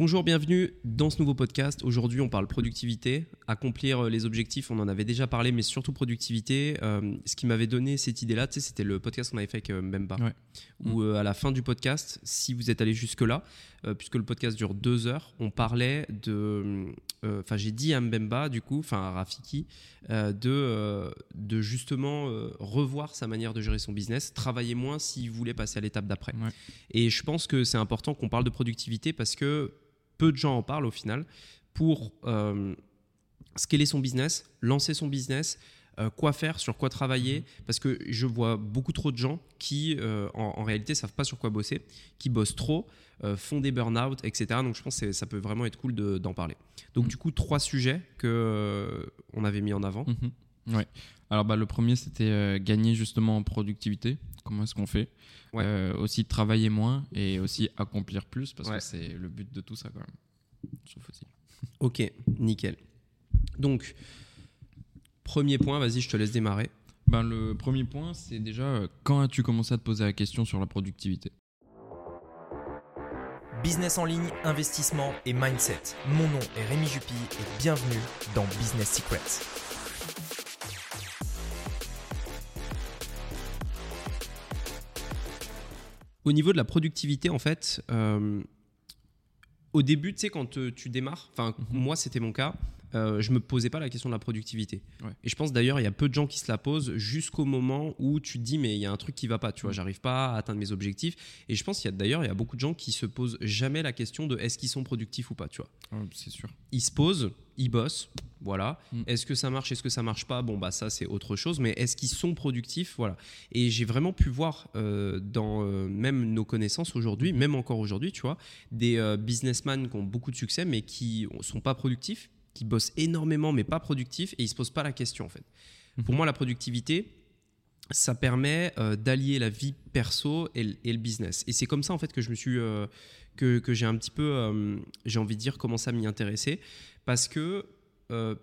Bonjour, bienvenue dans ce nouveau podcast. Aujourd'hui, on parle productivité, accomplir euh, les objectifs. On en avait déjà parlé, mais surtout productivité. Euh, ce qui m'avait donné cette idée-là, tu sais, c'était le podcast qu'on avait fait avec euh, Mbemba. Ouais. Où Mm. euh, à la fin du podcast, si vous êtes allé jusque-là, euh, puisque le podcast dure deux heures, on parlait de. Enfin, j'ai dit à Mbemba, du coup, enfin à Rafiki, de, de justement revoir sa manière de gérer son business, travailler moins s'il voulait passer à l'étape d'après. Ouais. Et je pense que c'est important qu'on parle de productivité parce que peu de gens en parlent au final pour euh, scaler son business, lancer son business, euh, quoi faire, sur quoi travailler. Parce que je vois beaucoup trop de gens qui, euh, en, en réalité, savent pas sur quoi bosser, qui bossent trop, euh, font des burn-out, etc. Donc je pense que ça peut vraiment être cool de- d'en parler. Donc Mhm. du coup, trois sujets que on avait mis en avant. Mhm. Ouais. Alors bah, le premier c'était euh, gagner justement en productivité. Comment est-ce qu'on fait? Ouais. Euh, Aussi travailler moins et aussi accomplir plus parce Ouais. que c'est le but de tout ça quand même. Trouve aussi. Ok, nickel. Donc, premier point, vas-y, je te laisse démarrer. Ben, le premier point c'est déjà euh, quand as-tu commencé à te poser la question sur la productivité? Business en ligne, investissement et mindset. Mon nom est Rémi Jupy et bienvenue dans Business Secrets. Au niveau de la productivité, en fait, euh, au début, tu sais, quand euh, tu démarres, enfin, Mhm. moi, c'était mon cas, euh, je me posais pas la question de la productivité. Ouais. Et je pense d'ailleurs, il y a peu de gens qui se la posent jusqu'au moment où tu te dis, mais il y a un truc qui va pas, tu vois, Mhm. j'arrive pas à atteindre mes objectifs. Et je pense qu'il y a d'ailleurs, il y a beaucoup de gens qui se posent jamais la question de est-ce qu'ils sont productifs ou pas, tu vois. Ouais, C'est sûr. ils se posent, ils bossent, voilà. Mm. Est-ce que ça marche, est-ce que ça marche pas? Bon, bah ça c'est autre chose, mais est-ce qu'ils sont productifs? Voilà. Et j'ai vraiment pu voir euh, dans euh, même nos connaissances aujourd'hui, même encore aujourd'hui, tu vois, des euh, businessmen qui ont beaucoup de succès, mais qui sont pas productifs, qui bossent énormément, mais pas productifs, et ils se posent pas la question en fait. Pour Mhm. moi, la productivité, ça permet d'allier la vie perso et, le- et le business. Et c'est comme ça en fait que je me suis que, que j'ai un petit peu, euh, j'ai envie de dire, commencé à m'y intéresser parce que euh,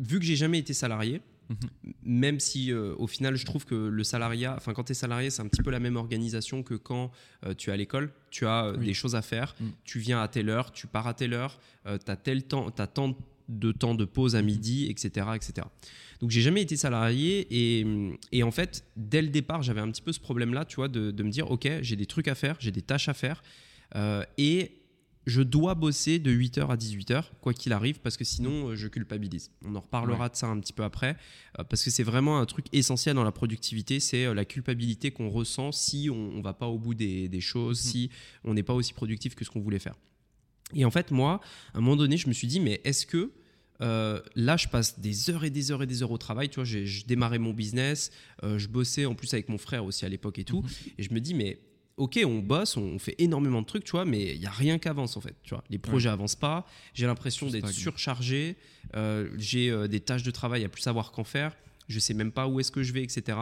vu que j'ai jamais été salarié. Mhm. Même si euh, au final je trouve que le salariat, enfin quand tu es salarié, c'est un petit peu la même organisation que quand euh, tu es à l'école. Tu as euh, Oui. des choses à faire, Mm. tu viens à telle heure, tu pars à telle heure, tu as tel temps, as tant de temps de pause à Mhm. midi, etc. etc. Donc j'ai jamais été salarié et, et en fait dès le départ j'avais un petit peu ce problème là, tu vois, de, de me dire ok j'ai des trucs à faire, j'ai des tâches à faire et je dois bosser de 8h à 18h quoi qu'il arrive parce que sinon euh, je culpabilise. On en reparlera de ça un petit peu après euh, parce que c'est vraiment un truc essentiel dans la productivité, c'est euh, la culpabilité qu'on ressent si on, on va pas au bout des, des choses, Mhm. si on n'est pas aussi productif que ce qu'on voulait faire. Et en fait moi à un moment donné je me suis dit mais est-ce que euh, là, je passe des heures et des heures et des heures au travail. Tu vois, j'ai- je démarrais mon business, euh, je bossais en plus avec mon frère aussi à l'époque et tout. Mhm. Et je me dis, mais ok, on bosse, on fait énormément de trucs, tu vois, mais il y a rien qui avance en fait. Tu vois, les projets avancent pas. J'ai l'impression d'être surchargé. euh, j'ai euh, des tâches de travail à plus savoir qu'en faire. Je sais même pas où est-ce que je vais, etc.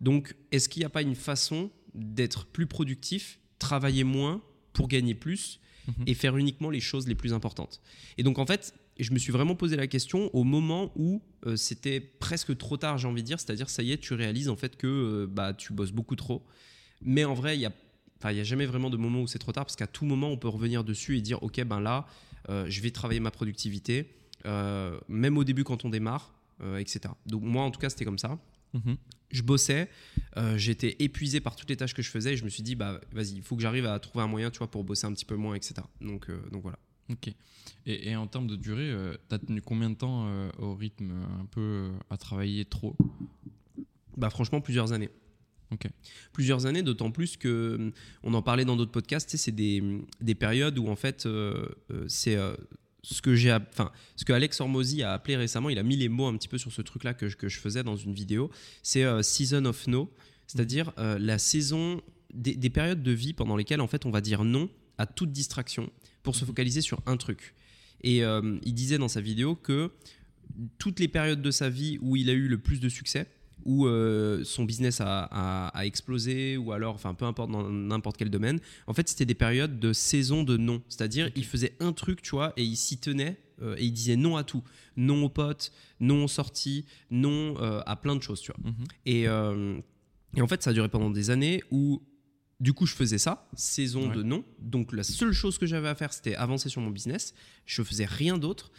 Donc, est-ce qu'il n'y a pas une façon d'être plus productif, travailler moins pour gagner plus Mhm. et faire uniquement les choses les plus importantes? Et donc, en fait, je me suis vraiment posé la question au moment où euh, c'était presque trop tard, j'ai envie de dire. C'est-à-dire, ça y est, tu réalises en fait que bah, tu bosses beaucoup trop. Mais en vrai, il y a Enfin, il n'y a jamais vraiment de moment où c'est trop tard parce qu'à tout moment, on peut revenir dessus et dire Ok, ben là, euh, je vais travailler ma productivité, euh, même au début quand on démarre, euh, etc. Donc, moi, en tout cas, c'était comme ça. Mhm. Je bossais, j'étais épuisé par toutes les tâches que je faisais et je me suis dit Bah, vas-y, il faut que j'arrive à trouver un moyen tu vois, pour bosser un petit peu moins, etc. Donc, donc voilà. Ok. Et, et en termes de durée, tu as tenu combien de temps au rythme un peu à travailler trop? Bah, franchement, plusieurs années. Plusieurs années, d'autant plus que hum, on en parlait dans d'autres podcasts, c'est des, des périodes où en fait, euh, euh, c'est euh, ce que j'ai, app- enfin, ce que Alex Hormozy a appelé récemment, il a mis les mots un petit peu sur ce truc-là que, je- que je faisais dans une vidéo. C'est euh, season of no, c'est-à-dire euh, la saison des, des périodes de vie pendant lesquelles en fait on va dire non à toute distraction pour se focaliser sur un truc. Et il disait dans sa vidéo que toutes les périodes de sa vie où il a eu le plus de succès, où euh, son business a, a- a explosé, ou alors, enfin, peu importe dans n'importe quel domaine, en fait, c'était des périodes de saison de non. C'est-à-dire, il faisait un truc, tu vois, et il s'y tenait, euh, et il disait non à tout. Non aux potes, non aux sorties, non euh, à plein de choses, tu vois. Mhm. Et, et en fait, ça a duré pendant des années où Du coup, je faisais ça, saison Ouais. de non. Donc, la seule chose que j'avais à faire, c'était avancer sur mon business. Je faisais rien d'autre.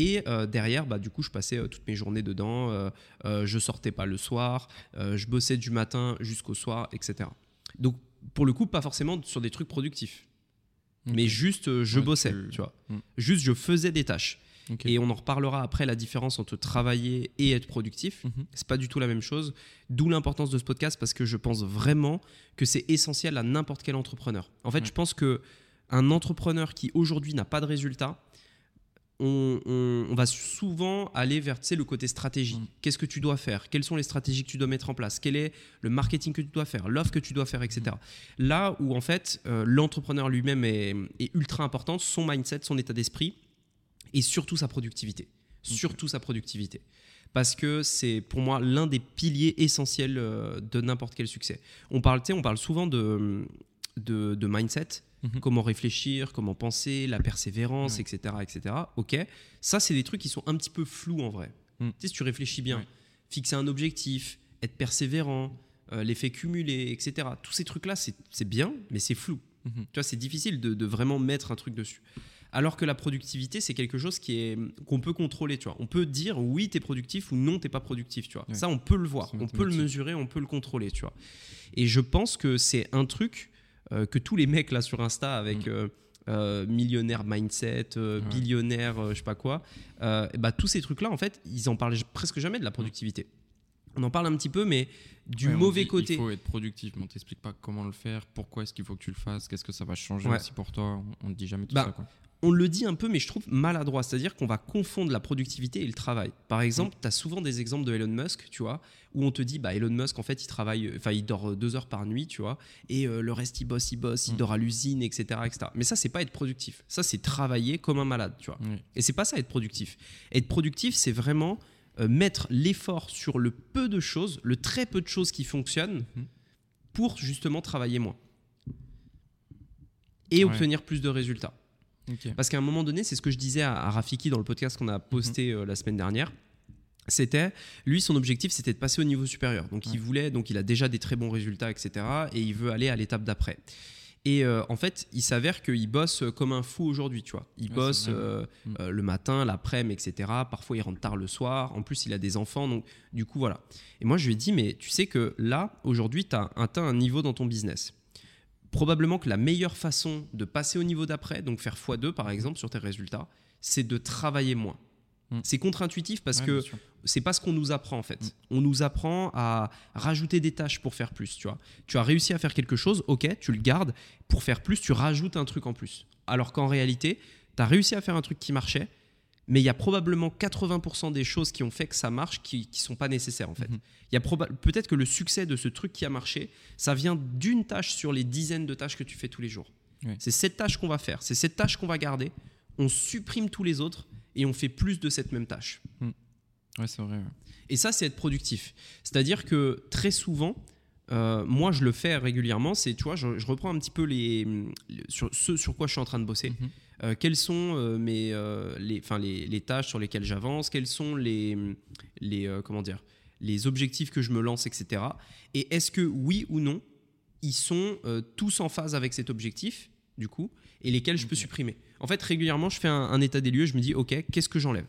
Et euh, derrière, bah, du coup, je passais euh, toutes mes journées dedans. Euh, euh, je sortais pas le soir. je bossais du matin jusqu'au soir, etc. Donc, pour le coup, pas forcément sur des trucs productifs. Mais juste, je Ouais, bossais, tu- tu vois. Mm. Juste, je faisais des tâches. Et on en reparlera après la différence entre travailler et être productif. Mhm. C'est pas du tout la même chose. D'où l'importance de ce podcast parce que je pense vraiment que c'est essentiel à n'importe quel entrepreneur. En fait, je pense que un entrepreneur qui aujourd'hui n'a pas de résultat, on, on- on va souvent aller vers le côté stratégie. Mm. Qu'est-ce que tu dois faire? Quelles sont les stratégies que tu dois mettre en place? Quel est le marketing que tu dois faire? L'offre que tu dois faire, etc. Mm. Là où en fait euh, l'entrepreneur lui-même est, est ultra important, son mindset, son état d'esprit et surtout sa productivité. Surtout sa productivité. Parce que c'est pour moi l'un des piliers essentiels euh, de n'importe quel succès. On parle, on parle souvent de, de, de mindset, Mhm. comment réfléchir, comment penser, la persévérance, etc., etc. Ok, ça c'est des trucs qui sont un petit peu flous en vrai. Mm. Tu sais, si tu réfléchis bien, fixer un objectif, être persévérant, euh, l'effet cumulé, etc. Tous ces trucs-là, c'est c'est bien, mais c'est flou. Mhm. Tu vois, c'est difficile de, de vraiment mettre un truc dessus. Alors que la productivité, c'est quelque chose qui est qu'on peut contrôler, tu vois. On peut dire oui, tu es productif ou non, t'es pas productif, tu vois. Ça, on peut le voir, on peut le mesurer, on peut le contrôler, tu vois. Et je pense que c'est un truc euh, que tous les mecs là sur Insta avec Mm. euh, euh, millionnaire mindset, Ouais. billionnaire, je sais pas quoi, bah, tous ces trucs là, en fait, ils en parlent presque jamais de la productivité. On en parle un petit peu, mais du Ouais, mauvais dit, côté. Il faut être productif, mais on t'explique pas comment le faire, pourquoi est-ce qu'il faut que tu le fasses, qu'est-ce que ça va changer Ouais. aussi pour toi. On, te dit jamais tout Bah, ça. Quoi. On le dit un peu, mais je trouve maladroit. C'est-à-dire qu'on va confondre la productivité et le travail. Par exemple, tu as souvent des exemples de Elon Musk, tu vois, où on te dit, bah, Elon Musk, en fait, il travaille, enfin, il dort euh, deux heures par nuit, tu vois, et euh, le reste, il bosse, il bosse, il Mm. dort à l'usine, etc., etc. Mais ça, c'est pas être productif. Ça, c'est travailler comme un malade, tu vois. Ouais. Et c'est pas ça être productif. Être productif, c'est vraiment euh, mettre l'effort sur le peu de choses, le très peu de choses qui fonctionnent, Mhm. pour justement travailler moins et Ouais. obtenir plus de résultats. Parce qu'à un moment donné, c'est ce que je disais à, à Rafiki dans le podcast qu'on a posté Mhm. euh, la semaine dernière. C'était, lui, son objectif, c'était de passer au niveau supérieur. Donc, il voulait, donc il a déjà des très bons résultats, etc. Et il veut aller à l'étape d'après. Et euh, en fait, il s'avère qu'il bosse comme un fou aujourd'hui, tu vois. Il Ouais, bosse euh, Mm. euh, le matin, l'après-midi, etc. Parfois, il rentre tard le soir. En plus, il a des enfants, donc du coup, voilà. Et moi, je lui ai dit, mais tu sais que là, aujourd'hui, tu as atteint un niveau dans ton business. Probablement que la meilleure façon de passer au niveau d'après, donc faire x2 par exemple sur tes résultats, c'est de travailler moins. Mm. C'est contre-intuitif parce Ouais, que c'est pas ce qu'on nous apprend en fait. Mm. On nous apprend à rajouter des tâches pour faire plus, tu vois. Tu as réussi à faire quelque chose, ok, tu le gardes. Pour faire plus, tu rajoutes un truc en plus. Alors qu'en réalité, tu as réussi à faire un truc qui marchait, mais il y a probablement 80% des choses qui ont fait que ça marche qui ne sont pas nécessaires en fait. Mhm. Il y a peut-être que le succès de ce truc qui a marché, ça vient d'une tâche sur les dizaines de tâches que tu fais tous les jours. C'est cette tâche qu'on va faire, c'est cette tâche qu'on va garder. On supprime tous les autres et on fait plus de cette même tâche. Ouais, c'est vrai. ouais. Et ça, c'est être productif. C'est-à-dire que très souvent, euh, moi, je le fais régulièrement. C'est, tu vois, je, je reprends un petit peu les, les- sur ce sur quoi je suis en train de bosser. Mhm. Euh, quelles sont euh, mes, euh, les, les, les tâches sur lesquelles j'avance? Quels sont les, les, comment dire, les objectifs que je me lance, etc. Et est-ce que oui ou non, ils sont tous en phase avec cet objectif, du coup, et lesquels je peux supprimer? En fait, régulièrement, je fais un, un état des lieux. Je me dis, ok, qu'est-ce que j'enlève?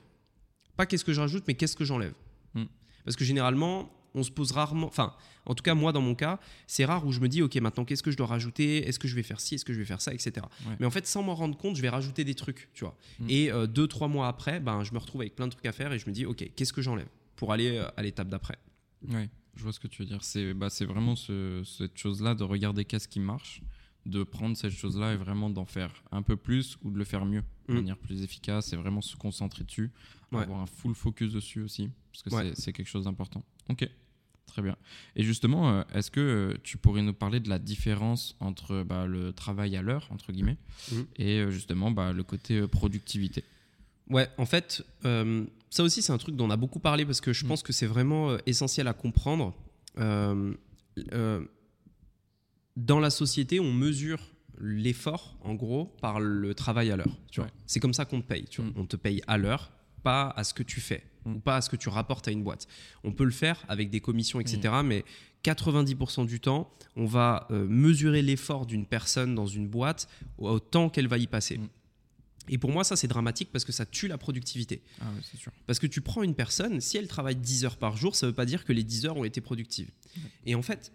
Pas qu'est-ce que je rajoute, mais qu'est-ce que j'enlève? Hmm. Parce que généralement, on se pose rarement. Enfin, en tout cas, moi, dans mon cas, c'est rare où je me dis, ok, maintenant, qu'est-ce que je dois rajouter? Est-ce que je vais faire ci? Est-ce que je vais faire ça? Etc. Ouais. Mais en fait, sans m'en rendre compte, je vais rajouter des trucs, tu vois. Mm. Et euh, deux, trois mois après, ben, je me retrouve avec plein de trucs à faire et je me dis, ok, qu'est-ce que j'enlève pour aller euh, à l'étape d'après? Ouais, je vois ce que tu veux dire. C'est bah, c'est vraiment ce- cette chose-là de regarder qu'est-ce qui marche, de prendre cette chose-là et vraiment d'en faire un peu plus ou de le faire mieux, de Mm. manière plus efficace et vraiment se concentrer dessus, Ouais. avoir un full focus dessus aussi, parce que Ouais. c'est quelque chose d'important. Ok, très bien. Et justement, euh, est-ce que euh, tu pourrais nous parler de la différence entre bah, le travail à l'heure, entre guillemets, Mhm. et euh, justement bah, le côté productivité? Ouais, en fait, euh, ça aussi, c'est un truc dont on a beaucoup parlé parce que je Mm. pense que c'est vraiment essentiel à comprendre. Euh, euh, dans la société, on mesure l'effort, en gros, par le travail à l'heure. Ouais. C'est comme ça qu'on te paye. tu vois. Mm. On te paye à l'heure. Pas à ce que tu fais Mm. ou pas à ce que tu rapportes à une boîte. On peut le faire avec des commissions, etc. Mais 90% du temps, on va euh, mesurer l'effort d'une personne dans une boîte au, temps qu'elle va y passer. Mm. Et pour moi, ça, c'est dramatique parce que ça tue la productivité. Ah ouais, c'est sûr. Parce que tu prends une personne, si elle travaille 10 heures par jour, ça ne veut pas dire que les 10 heures ont été productives. Et en fait,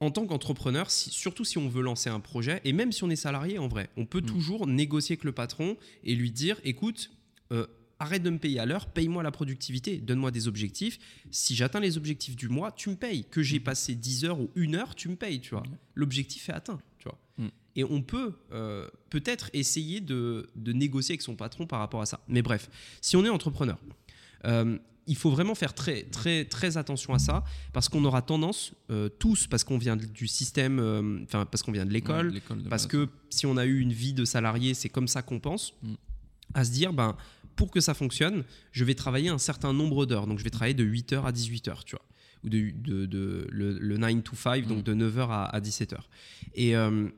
en tant qu'entrepreneur, si- surtout si on veut lancer un projet, et même si on est salarié en vrai, on peut Mm. toujours négocier avec le patron et lui dire, écoute, euh, arrête de me payer à l'heure, paye-moi la productivité, donne-moi des objectifs. Si j'atteins les objectifs du mois, tu me payes. Que j'ai passé 10 heures ou une heure, tu me payes, tu vois. L'objectif est atteint, tu vois. Mm. Et on peut euh, peut-être essayer de, de négocier avec son patron par rapport à ça. Mais bref, si on est entrepreneur, euh, il faut vraiment faire très, très, très attention à ça parce qu'on aura tendance, euh, tous, parce qu'on vient du système, euh, enfin, parce qu'on vient de l'école, Ouais, parce base. que si on a eu une vie de salarié, c'est comme ça qu'on pense, Mm. à se dire, ben, pour que ça fonctionne, je vais travailler un certain nombre d'heures. Donc, je vais travailler de 8h à 18h, tu vois. Ou de, de, de- le, le 9 to 5, donc Mm. de 9h à, à 17h. Et, euh,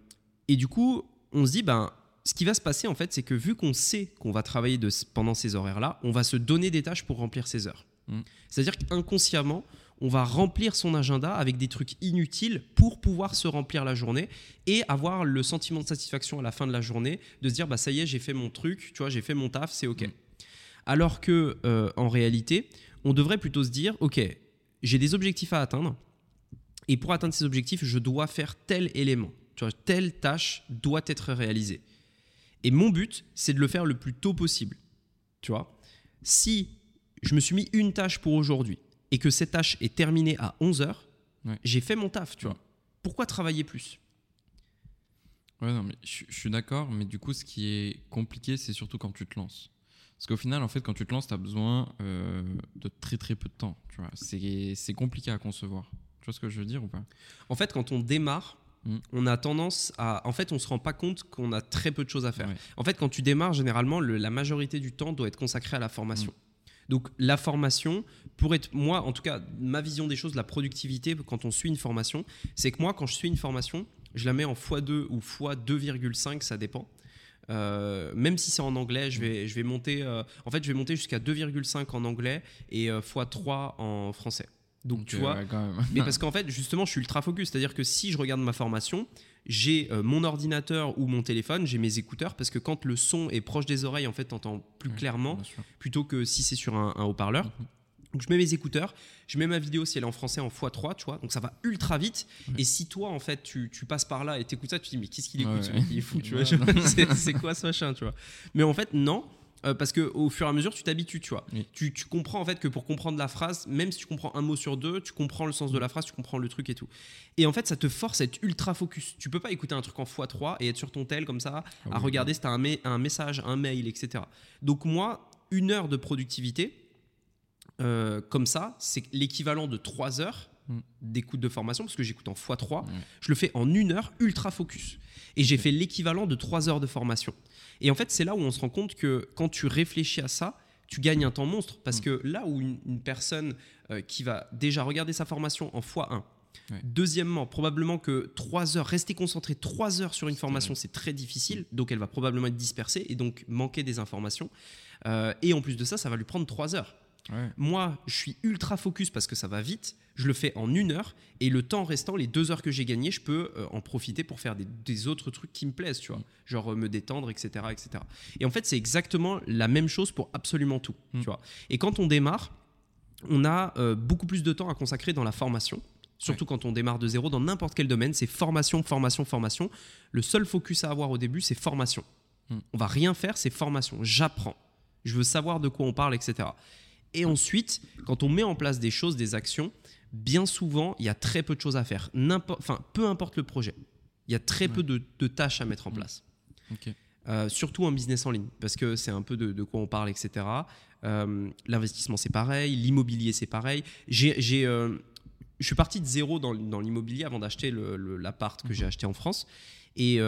et du coup, on se dit, ben, ce qui va se passer, en fait, c'est que vu qu'on sait qu'on va travailler de, pendant ces horaires-là, on va se donner des tâches pour remplir ces heures. Mm. C'est-à-dire qu'inconsciemment, on va remplir son agenda avec des trucs inutiles pour pouvoir se remplir la journée et avoir le sentiment de satisfaction à la fin de la journée de se dire bah ça y est j'ai fait mon truc tu vois j'ai fait mon taf c'est ok Mm. Alors que euh, en réalité on devrait plutôt se dire ok j'ai des objectifs à atteindre et pour atteindre ces objectifs je dois faire tel élément. Tu vois telle tâche doit être réalisée. Et mon but c'est de le faire le plus tôt possible. Tu vois si je me suis mis une tâche pour aujourd'hui et que cette tâche est terminée à 11h Ouais. j'ai fait mon taf tu vois. Pourquoi travailler plus? Ouais, non, mais je, je suis d'accord, mais du coup, ce qui est compliqué, c'est surtout quand tu te lances. Parce qu'au final, en fait, quand tu te lances, tu as besoin euh, de très très peu de temps. Tu vois, c'est c'est compliqué à concevoir. Tu vois ce que je veux dire ou pas? En fait, quand on démarre, Mm. on a tendance à. En fait, on se rend pas compte qu'on a très peu de choses à faire. Ouais. En fait, quand tu démarres, généralement, le- la majorité du temps doit être consacré à la formation. Donc, la formation, pour être. Moi, en tout cas, ma vision des choses, la productivité, quand on suit une formation, c'est que moi, quand je suis une formation, je la mets en x2 ou x2,5, ça dépend. Euh, même si c'est en anglais, je vais, je vais monter. euh, en fait, je vais monter jusqu'à 2,5 en anglais et euh, x3 en français. Donc, tu vois, ouais, mais parce qu'en fait, justement, je suis ultra focus. C'est-à-dire que si je regarde ma formation, j'ai euh, mon ordinateur ou mon téléphone, j'ai mes écouteurs, parce que quand le son est proche des oreilles, en fait, t'entends plus Ouais, clairement, plutôt que si c'est sur un, un haut-parleur. Mhm. Donc je mets mes écouteurs, je mets ma vidéo si elle est en français en x3, tu vois, donc ça va ultra vite. Ouais. Et si toi, en fait, tu, tu passes par là et t'écoutes ça, tu te dis, mais qu'est-ce qu'il écoute ouais. Il est fou, tu vois. C'est c'est quoi ce machin, tu vois? Mais en fait, non. euh, parce que au fur et à mesure, tu t'habitues, tu vois. Oui. Tu, tu comprends en fait que pour comprendre la phrase, même si tu comprends un mot sur deux, tu comprends le sens de la phrase, tu comprends le truc et tout. Et en fait, ça te force à être ultra focus. Tu peux pas écouter un truc en x3 et être sur ton tel comme ça, Ah à oui, regarder si tu as un, me- un message, un mail, etc. Donc moi, une heure de productivité, euh, comme ça, c'est l'équivalent de 3 heures Mm. d'écoute de formation, parce que j'écoute en x3. Ouais. Je le fais en une heure ultra focus. Et j'ai fait l'équivalent de 3 heures de formation. Et en fait, c'est là où on se rend compte que quand tu réfléchis à ça, tu gagnes un temps monstre. Parce Mm. que là où une, une personne euh, qui va déjà regarder sa formation en x1, Ouais. Deuxièmement, probablement que 3 heures, rester concentré 3 heures sur une formation, c'est très difficile. Donc elle va probablement être dispersée et donc manquer des informations. Euh, et en plus de ça, ça va lui prendre 3 heures. Ouais. Moi, je suis ultra focus parce que ça va vite. Je le fais en une heure et le temps restant, les deux heures que j'ai gagnées, je peux euh, en profiter pour faire des, des autres trucs qui me plaisent, tu vois, genre euh, me détendre, etc., etc. Et en fait, c'est exactement la même chose pour absolument tout, Mm. tu vois. Et quand on démarre, on a euh, beaucoup plus de temps à consacrer dans la formation. Surtout quand on démarre de zéro dans n'importe quel domaine, c'est formation, formation, formation. Le seul focus à avoir au début, c'est formation. Mm. On va rien faire, c'est formation. J'apprends. Je veux savoir de quoi on parle, etc. Et ensuite, quand on met en place des choses, des actions, bien souvent, il y a très peu de choses à faire. Enfin, peu importe le projet, il y a très peu de, de tâches à mettre en Mm. place. Euh, surtout en business en ligne, parce que c'est un peu de, de quoi on parle, etc. Euh, L'investissement, c'est pareil. L'immobilier, c'est pareil. J'ai, euh, je suis parti de zéro dans, dans l'immobilier avant d'acheter l'appart que Mhm. j'ai acheté en France. Et,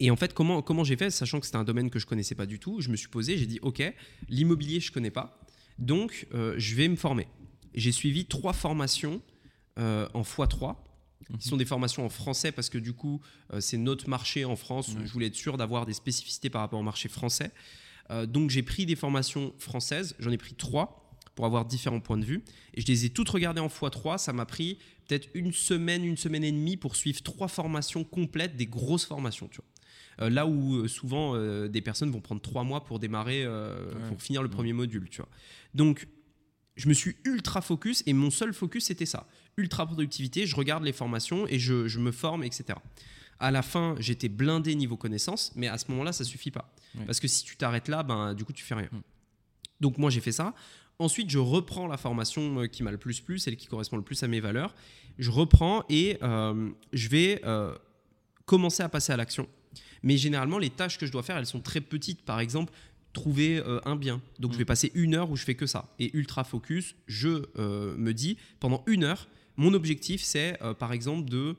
et en fait, comment, comment j'ai fait, sachant que c'était un domaine que je connaissais pas du tout, je me suis posé, j'ai dit, OK, l'immobilier, je connais pas. Donc, euh, je vais me former. J'ai suivi trois formations euh, en x3 qui sont des formations en français parce que du coup, euh, c'est notre marché en France. Je voulais être sûr d'avoir des spécificités par rapport au marché français. Donc j'ai pris des formations françaises, j'en ai pris trois pour avoir différents points de vue. Et je les ai toutes regardées en x3. Ça m'a pris peut-être une semaine, une semaine et demie pour suivre trois formations complètes, des grosses formations. Tu vois. Euh, là où euh, souvent euh, des personnes vont prendre trois mois pour démarrer, Ouais. pour finir le Ouais. premier module. Tu vois. Donc je me suis ultra focus et mon seul focus c'était ça. Ultra productivité, je regarde les formations et je, je me forme, etc. À la fin, j'étais blindé niveau connaissance, mais à ce moment-là, ça suffit pas. Parce que si tu t'arrêtes là, ben, du coup, tu fais rien. Mm. Donc moi, j'ai fait ça. Ensuite, je reprends la formation qui m'a le plus plu, celle qui correspond le plus à mes valeurs. Je reprends et euh, je vais euh, commencer à passer à l'action. Mais généralement, les tâches que je dois faire, elles sont très petites. Par exemple, trouver euh, un bien. Donc, Mm. je vais passer une heure où je fais que ça. Et ultra focus, je euh, me dis, pendant une heure, mon objectif, c'est, euh, par exemple, de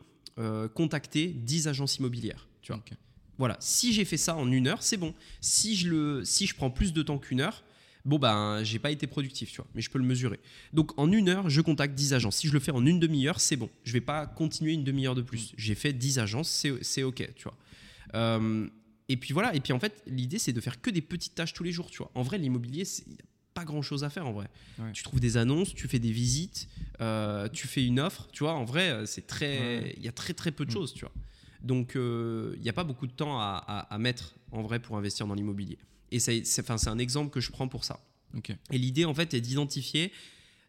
contacter 10 agences immobilières. Tu vois. Voilà, si j'ai fait ça en une heure, c'est bon. Si je, le, si je prends plus de temps qu'une heure, bon ben, j'ai pas été productif, tu vois, mais je peux le mesurer. Donc en une heure, je contacte 10 agences. Si je le fais en une demi-heure, c'est bon. Je vais pas continuer une demi-heure de plus. J'ai fait 10 agences, c'est ok, tu vois. Euh, et puis voilà, et puis en fait, l'idée c'est de faire que des petites tâches tous les jours, tu vois. En vrai, l'immobilier, il n'y a pas grand chose à faire en vrai. Ouais. Tu trouves des annonces, tu fais des visites, euh, tu fais une offre, tu vois. En vrai, euh, c'est très, Ouais. il y a très très peu de Mm. choses, tu vois. Donc, euh, il n'y a pas beaucoup de temps à, à- à mettre en vrai pour investir dans l'immobilier. Et c'est un exemple que je prends pour ça. Et l'idée, en fait, est d'identifier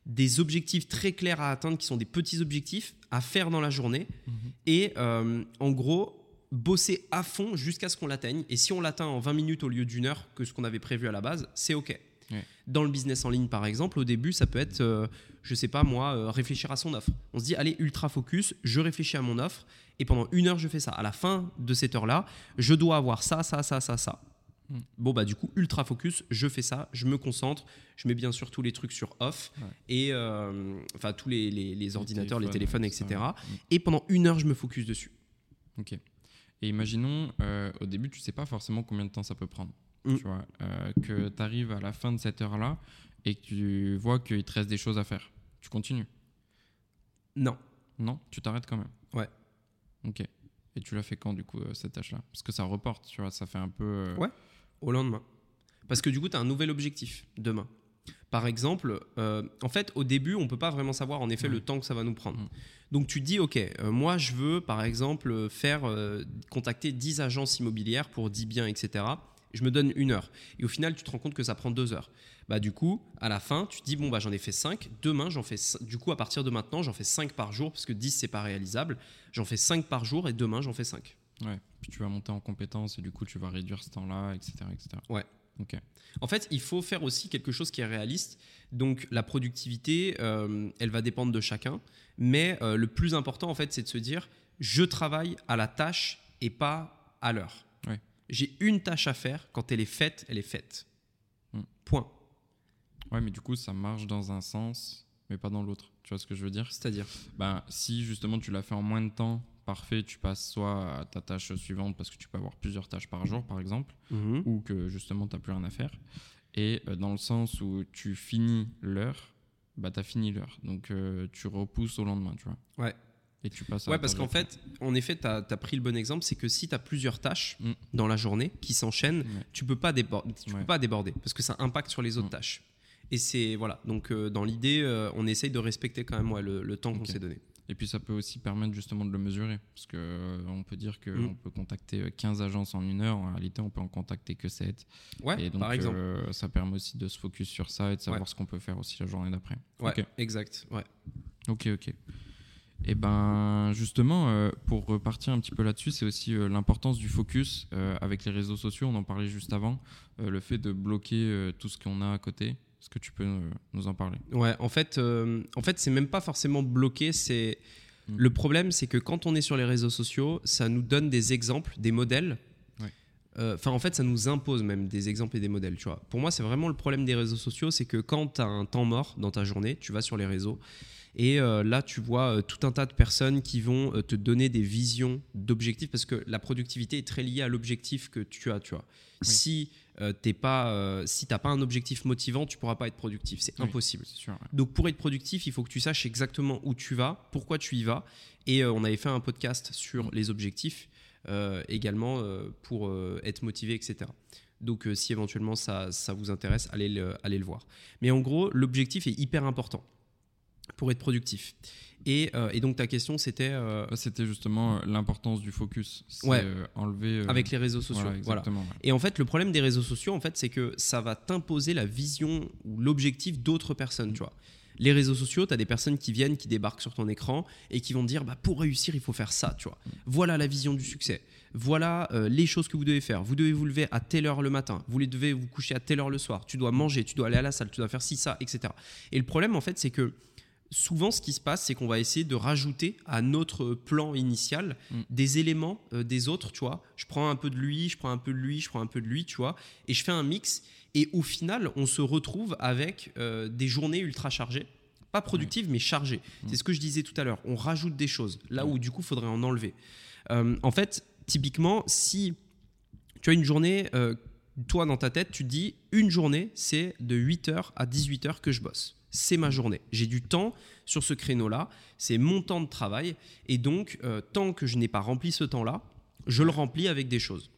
des objectifs très clairs à atteindre qui sont des petits objectifs à faire dans la journée Mhm. et euh, en gros bosser à fond jusqu'à ce qu'on l'atteigne et si on l'atteint en 20 minutes au lieu d'une heure que ce qu'on avait prévu à la base c'est ok Ouais. dans le business en ligne par exemple au début ça peut être euh, je sais pas moi euh, réfléchir à son offre on se dit allez ultra focus je réfléchis à mon offre et pendant une heure je fais ça à la fin de cette heure là je dois avoir ça ça ça ça ça Mm. Bon bah du coup ultra focus, je fais ça, je me concentre, je mets bien sûr tous les trucs sur off Ouais. et euh, enfin tous les, les- les ordinateurs, les téléphones, etc. ouais. Et pendant une heure je me focus dessus. Ok. Et imaginons, euh, au début, tu sais pas forcément combien de temps ça peut prendre. Mm. Tu vois, euh, que tu arrives à la fin de cette heure-là et que tu vois qu'il te reste des choses à faire. Tu continues Non, Non? Tu t'arrêtes quand même? Ouais. Ok. Et tu l'as fait quand, du coup, euh, cette tâche-là? Parce que ça reporte, tu vois, ça fait un peu. Ouais. au lendemain. Parce que du coup tu as un nouvel objectif demain. Par exemple, euh, en fait au début on peut pas vraiment savoir en effet le temps que ça va nous prendre. Mm. Donc tu dis ok, euh, moi je veux par exemple faire euh, contacter 10 agences immobilières pour 10 biens, etc. Je me donne une heure. Et au final, tu te rends compte que ça prend deux heures. Bah, du coup, à la fin, tu te dis, bon, bah, j'en ai fait 5. Demain, j'en fais. Du coup, à partir de maintenant, j'en fais 5 par jour, parce que 10, c'est pas réalisable. J'en fais 5 par jour et demain, j'en fais 5. Ouais. Puis tu vas monter en compétences et du coup, tu vas réduire ce temps-là, etc., etc. Ouais. Ok. En fait, il faut faire aussi quelque chose qui est réaliste. Donc, la productivité, euh, elle va dépendre de chacun. Mais euh, le plus important, en fait, c'est de se dire je travaille à la tâche et pas à l'heure. Ouais. J'ai une tâche à faire. Quand elle est faite, elle est faite. Hmm. Point. Ouais, mais du coup, ça marche dans un sens, mais pas dans l'autre. Tu vois ce que je veux dire? C'est-à-dire? Ben, si justement tu l'as fait en moins de temps, parfait, tu passes soit à ta tâche suivante parce que tu peux avoir plusieurs tâches par jour, par exemple, Mhm. ou que justement tu n'as plus rien à faire. Et euh, dans le sens où tu finis l'heure, bah tu as fini l'heure. Donc euh, tu repousses au lendemain, tu vois. Ouais. Et tu passes à Ouais, parce qu'en fait, en effet, tu as, pris le bon exemple, c'est que si tu as plusieurs tâches Mm. dans la journée qui s'enchaînent, Ouais. tu peux pas déborder, tu Ouais. peux pas déborder parce que ça impacte sur les autres Mm. tâches. Et c'est voilà, donc euh, dans l'idée, on essaye de respecter quand même ouais, le, le temps qu'on s'est donné. Et puis ça peut aussi permettre justement de le mesurer. Parce que euh, peut dire qu'on Mm. peut contacter euh, 15 agences en une heure, en réalité on peut en contacter que 7. Ouais, et donc par exemple. euh, ça permet aussi de se focus sur ça et de savoir Ouais. ce qu'on peut faire aussi la journée d'après. Ouais, exact. Ouais. Ok, ok. Et ben justement, euh, pour repartir un petit peu là-dessus, c'est aussi euh, l'importance du focus euh, avec les réseaux sociaux. On en parlait juste avant, euh, le fait de bloquer euh, tout ce qu'on a à côté. Est-ce que tu peux nous en parler? Ouais, en fait, euh, en fait, c'est même pas forcément bloqué. C'est Mm. le problème, c'est que quand on est sur les réseaux sociaux, ça nous donne des exemples, des modèles. Ouais. Euh, Enfin, en fait, ça nous impose même des exemples et des modèles. Tu vois. Pour moi, c'est vraiment le problème des réseaux sociaux, c'est que quand tu as un temps mort dans ta journée, tu vas sur les réseaux et euh, là, tu vois euh, tout un tas de personnes qui vont euh, te donner des visions d'objectifs parce que la productivité est très liée à l'objectif que tu as. Tu vois. Si euh, t'es pas, euh, si t'as pas un objectif motivant, tu pourras pas être productif. C'est Oui. impossible. C'est sûr. ouais. Donc pour être productif, il faut que tu saches exactement où tu vas, pourquoi tu y vas. Et euh, on avait fait un podcast sur les objectifs euh, également pour être motivé, etc. Donc, si éventuellement ça, ça vous intéresse, allez le, allez le voir. Mais en gros, l'objectif est hyper important pour être productif. Et, euh, et donc, ta question, c'était. euh, Bah, C'était justement euh, l'importance du focus. C'est Ouais. euh, enlever. avec les réseaux sociaux. voilà, voilà. exactement. ouais. Et en fait, le problème des réseaux sociaux, en fait, c'est que ça va t'imposer la vision ou l'objectif d'autres personnes, tu vois. Les réseaux sociaux, tu as des personnes qui viennent, qui débarquent sur ton écran et qui vont te dire bah, pour réussir, il faut faire ça, tu vois. Voilà la vision du succès. Voilà euh, les choses que vous devez faire. Vous devez vous lever à telle heure le matin. Vous devez vous coucher à telle heure le soir. Tu dois manger, tu dois aller à la salle, tu dois faire ci, ça, etc. Et le problème, en fait, c'est que souvent, ce qui se passe, c'est qu'on va essayer de rajouter à notre plan initial Mm. des éléments euh, des autres, tu vois. Je prends un peu de lui, je prends un peu de lui, je prends un peu de lui, tu vois, et je fais un mix. Et au final, on se retrouve avec euh, des journées ultra chargées. Pas productives, mais chargées. C'est ce que je disais tout à l'heure. On rajoute des choses là où, du coup, il faudrait en enlever. Euh, en fait, typiquement, si tu as une journée, toi, dans ta tête, tu te dis une journée, c'est de 8h à 18h que je bosse. C'est ma journée. J'ai du temps sur ce créneau-là. C'est mon temps de travail. Et donc, euh, tant que je n'ai pas rempli ce temps-là, je le remplis avec des choses.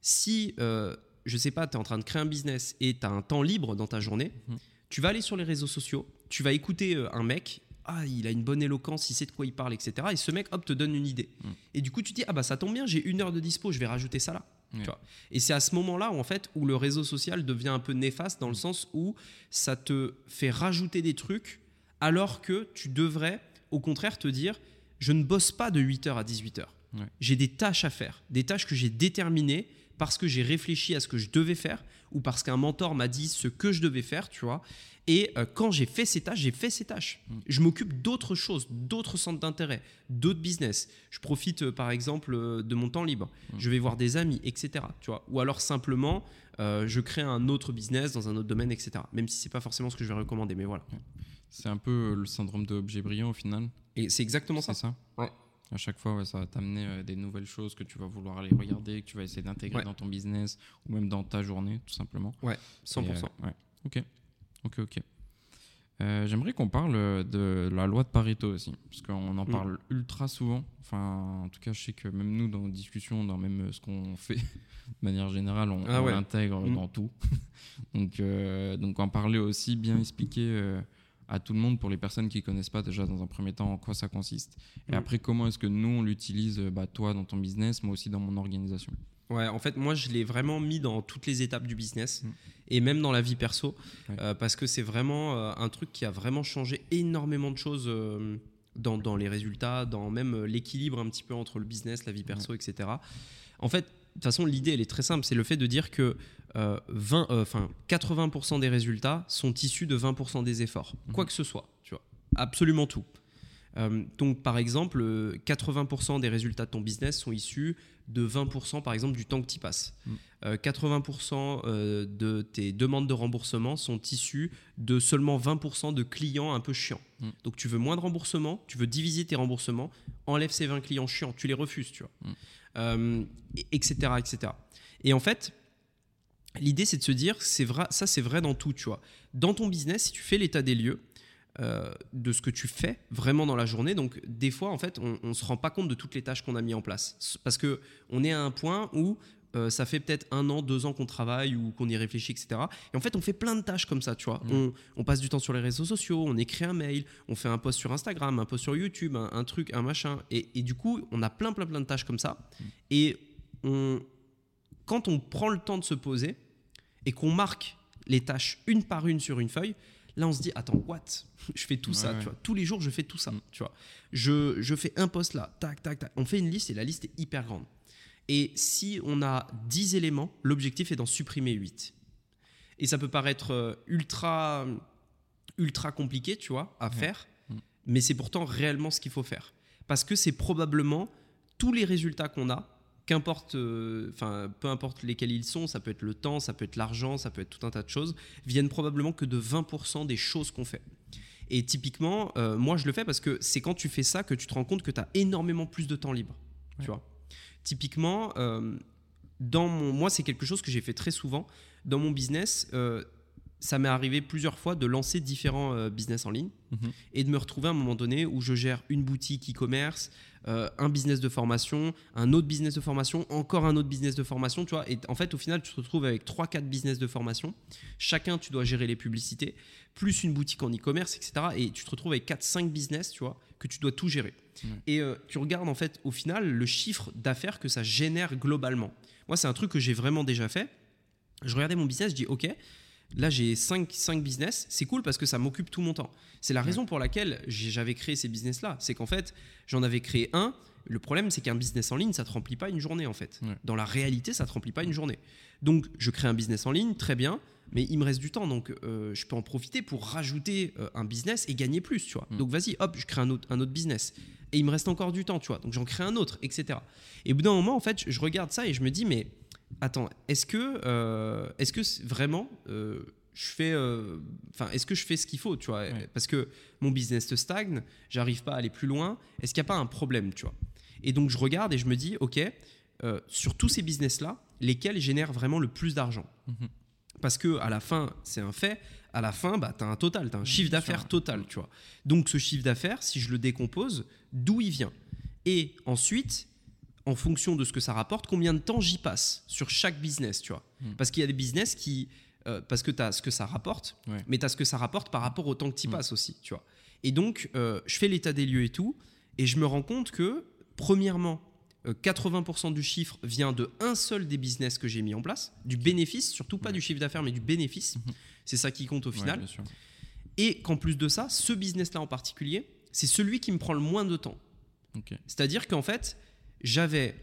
Si, euh, je sais pas, tu es en train de créer un business et tu as un temps libre dans ta journée, Mhm. tu vas aller sur les réseaux sociaux, tu vas écouter euh, un mec, ah, il a une bonne éloquence, il sait de quoi il parle, etc. Et ce mec, hop, te donne une idée. Mhm. Et du coup, tu te dis, ah bah ça tombe bien, j'ai une heure de dispo, je vais rajouter ça là. Ouais. Tu vois. Et c'est à ce moment-là où, en fait, où le réseau social devient un peu néfaste dans le sens où ça te fait rajouter des trucs alors que tu devrais, au contraire, te dire je ne bosse pas de 8h à 18h. Ouais. J'ai des tâches à faire, des tâches que j'ai déterminées parce que j'ai réfléchi à ce que je devais faire ou parce qu'un mentor m'a dit ce que je devais faire, tu vois. Et euh, quand j'ai fait ces tâches, j'ai fait ces tâches. Je m'occupe d'autres choses, d'autres centres d'intérêt, d'autres business. Je profite euh, par exemple euh, de mon temps libre. Je vais voir des amis, etc. Tu vois. Ou alors simplement, je crée un autre business dans un autre domaine, etc. Même si c'est pas forcément ce que je vais recommander, mais voilà. C'est un peu le syndrome de objet brillant au final. Et c'est exactement ça. C'est ça? Ouais. À chaque fois, ouais, ça va t'amener euh, des nouvelles choses que tu vas vouloir aller regarder, que tu vas essayer d'intégrer Ouais. dans ton business ou même dans ta journée, tout simplement. Ouais, 100%. Et, euh, ouais. Ok. Ok, ok. Euh, J'aimerais qu'on parle euh, de la loi de Pareto aussi, parce qu'on en Mm. parle ultra souvent. Enfin, en tout cas, je sais que même nous, dans nos discussions, dans même euh, ce qu'on fait, de manière générale, on, Ah on l'intègre Mm. dans tout. donc, euh, donc, en parler aussi, bien expliquer euh, à tout le monde, pour les personnes qui connaissent pas déjà dans un premier temps en quoi ça consiste. Et Mm. après, comment est-ce que nous, on l'utilise, bah, toi, dans ton business, moi aussi dans mon organisation. Ouais, en fait, moi, je l'ai vraiment mis dans toutes les étapes du business Mm. et même dans la vie perso, Ouais. euh, parce que c'est vraiment euh, un truc qui a vraiment changé énormément de choses euh, dans, dans les résultats, dans même l'équilibre un petit peu entre le business, la vie perso, etc. En fait, de toute façon, l'idée, elle est très simple, c'est le fait de dire que euh, 20, euh, enfin, 80% des résultats sont issus de 20% des efforts, quoi que ce soit, tu vois, absolument tout. Donc, par exemple, euh, 80% des résultats de ton business sont issus de 20% par exemple du temps que tu passes. Mm. Euh, 80% euh, de tes demandes de remboursement sont issues de seulement 20% de clients un peu chiants. Mm. Donc tu veux moins de remboursement, tu veux diviser tes remboursements, enlève ces 20 clients chiants, tu les refuses, tu vois. Mm. Euh, et- etc., etc. Et en fait, l'idée c'est de se dire, c'est vrai, ça c'est vrai dans tout, tu vois. Dans ton business, si tu fais l'état des lieux, euh, de ce que tu fais vraiment dans la journée. Donc des fois, en fait, on ne se rend pas compte de toutes les tâches qu'on a mis en place. Parce que on est à un point où euh, ça fait peut-être un an, deux ans qu'on travaille ou qu'on y réfléchit, etc. Et en fait, on fait plein de tâches comme ça, tu vois. Mm. On, on passe du temps sur les réseaux sociaux, on écrit un mail, on fait un post sur Instagram, un post sur YouTube, un, un truc, un machin. Et, et du coup, on a plein, plein, plein de tâches comme ça. Et on, quand on prend le temps de se poser et qu'on marque les tâches une par une sur une feuille, là on se dit attends what? Je fais tout ça Ouais, tu vois. Tous les jours je fais tout ça tu vois. Je, je fais un post là tac tac tac. On fait une liste et la liste est hyper grande. Et si on a 10 éléments l'objectif est d'en supprimer 8 et ça peut paraître euh, ultra ultra compliqué tu vois à Ouais. faire Mm. mais c'est pourtant réellement ce qu'il faut faire. Parce que c'est probablement tous les résultats qu'on a qu'importe, euh, enfin, peu importe lesquels ils sont, ça peut être le temps, ça peut être l'argent, ça peut être tout un tas de choses, viennent probablement que de 20% des choses qu'on fait. Et typiquement, euh, moi je le fais parce que c'est quand tu fais ça que tu te rends compte que tu as énormément plus de temps libre. Ouais. Tu vois. Typiquement, euh, dans mon, moi c'est quelque chose que j'ai fait très souvent dans mon business. Ça m'est arrivé plusieurs fois de lancer différents euh, business en ligne Mhm. et de me retrouver à un moment donné où je gère une boutique e-commerce, euh, un business de formation, un autre business de formation, encore un autre business de formation, tu vois. Et en fait, au final, tu te retrouves avec 3-4 business de formation. Chacun, tu dois gérer les publicités, plus une boutique en e-commerce, etc. Et tu te retrouves avec 4-5 business, tu vois, que tu dois tout gérer. Et euh, tu regardes, en fait, au final, le chiffre d'affaires que ça génère globalement. Moi, c'est un truc que j'ai vraiment déjà fait. Je regardais mon business, je dis, OK, Là, j'ai 5, 5 business. C'est cool parce que ça m'occupe tout mon temps. C'est la raison pour laquelle j'avais créé ces business-là. C'est qu'en fait, j'en avais créé un. Le problème, c'est qu'un business en ligne, ça te remplit pas une journée, en fait. Ouais. Dans la réalité, ça te remplit pas une journée. Donc, je crée un business en ligne, très bien, mais il me reste du temps. Donc, euh, je peux en profiter pour rajouter euh, un business et gagner plus, tu vois. Mm. Donc, vas-y, hop, je crée un autre, un autre business. Et il me reste encore du temps, tu vois. Donc, j'en crée un autre, etc. Et au bout d'un moment, en fait, je regarde ça et je me dis, mais attends, est-ce que, euh, est-ce que c'est vraiment, euh, je fais, euh, enfin, est-ce que je fais ce qu'il faut, tu vois? Ouais. Parce que mon business te stagne, j'arrive pas à aller plus loin. Est-ce qu'il n'y a pas un problème, tu vois? Et donc je regarde et je me dis, ok, sur tous ces business-là, lesquels génèrent vraiment le plus d'argent? Mhm. Parce que à la fin, c'est un fait. À la fin, bah, tu as un total, tu as un chiffre d'affaires total, tu vois? Donc ce chiffre d'affaires, si je le décompose, d'où il vient? Et ensuite, en fonction de ce que ça rapporte, combien de temps j'y passe sur chaque business, tu vois. Mm. Parce qu'il y a des business qui, euh, parce que tu as ce que ça rapporte, Ouais. mais tu as ce que ça rapporte par rapport au temps que tu y Mm. passes aussi, tu vois. Et donc, euh, je fais l'état des lieux et tout, et je me rends compte que, premièrement, euh, 80% du chiffre vient de un seul des business que j'ai mis en place, du bénéfice, surtout pas Ouais. du chiffre d'affaires, mais du bénéfice. Mhm. C'est ça qui compte au final. Et qu'en plus de ça, ce business-là en particulier, c'est celui qui me prend le moins de temps. C'est-à-dire qu'en fait, j'avais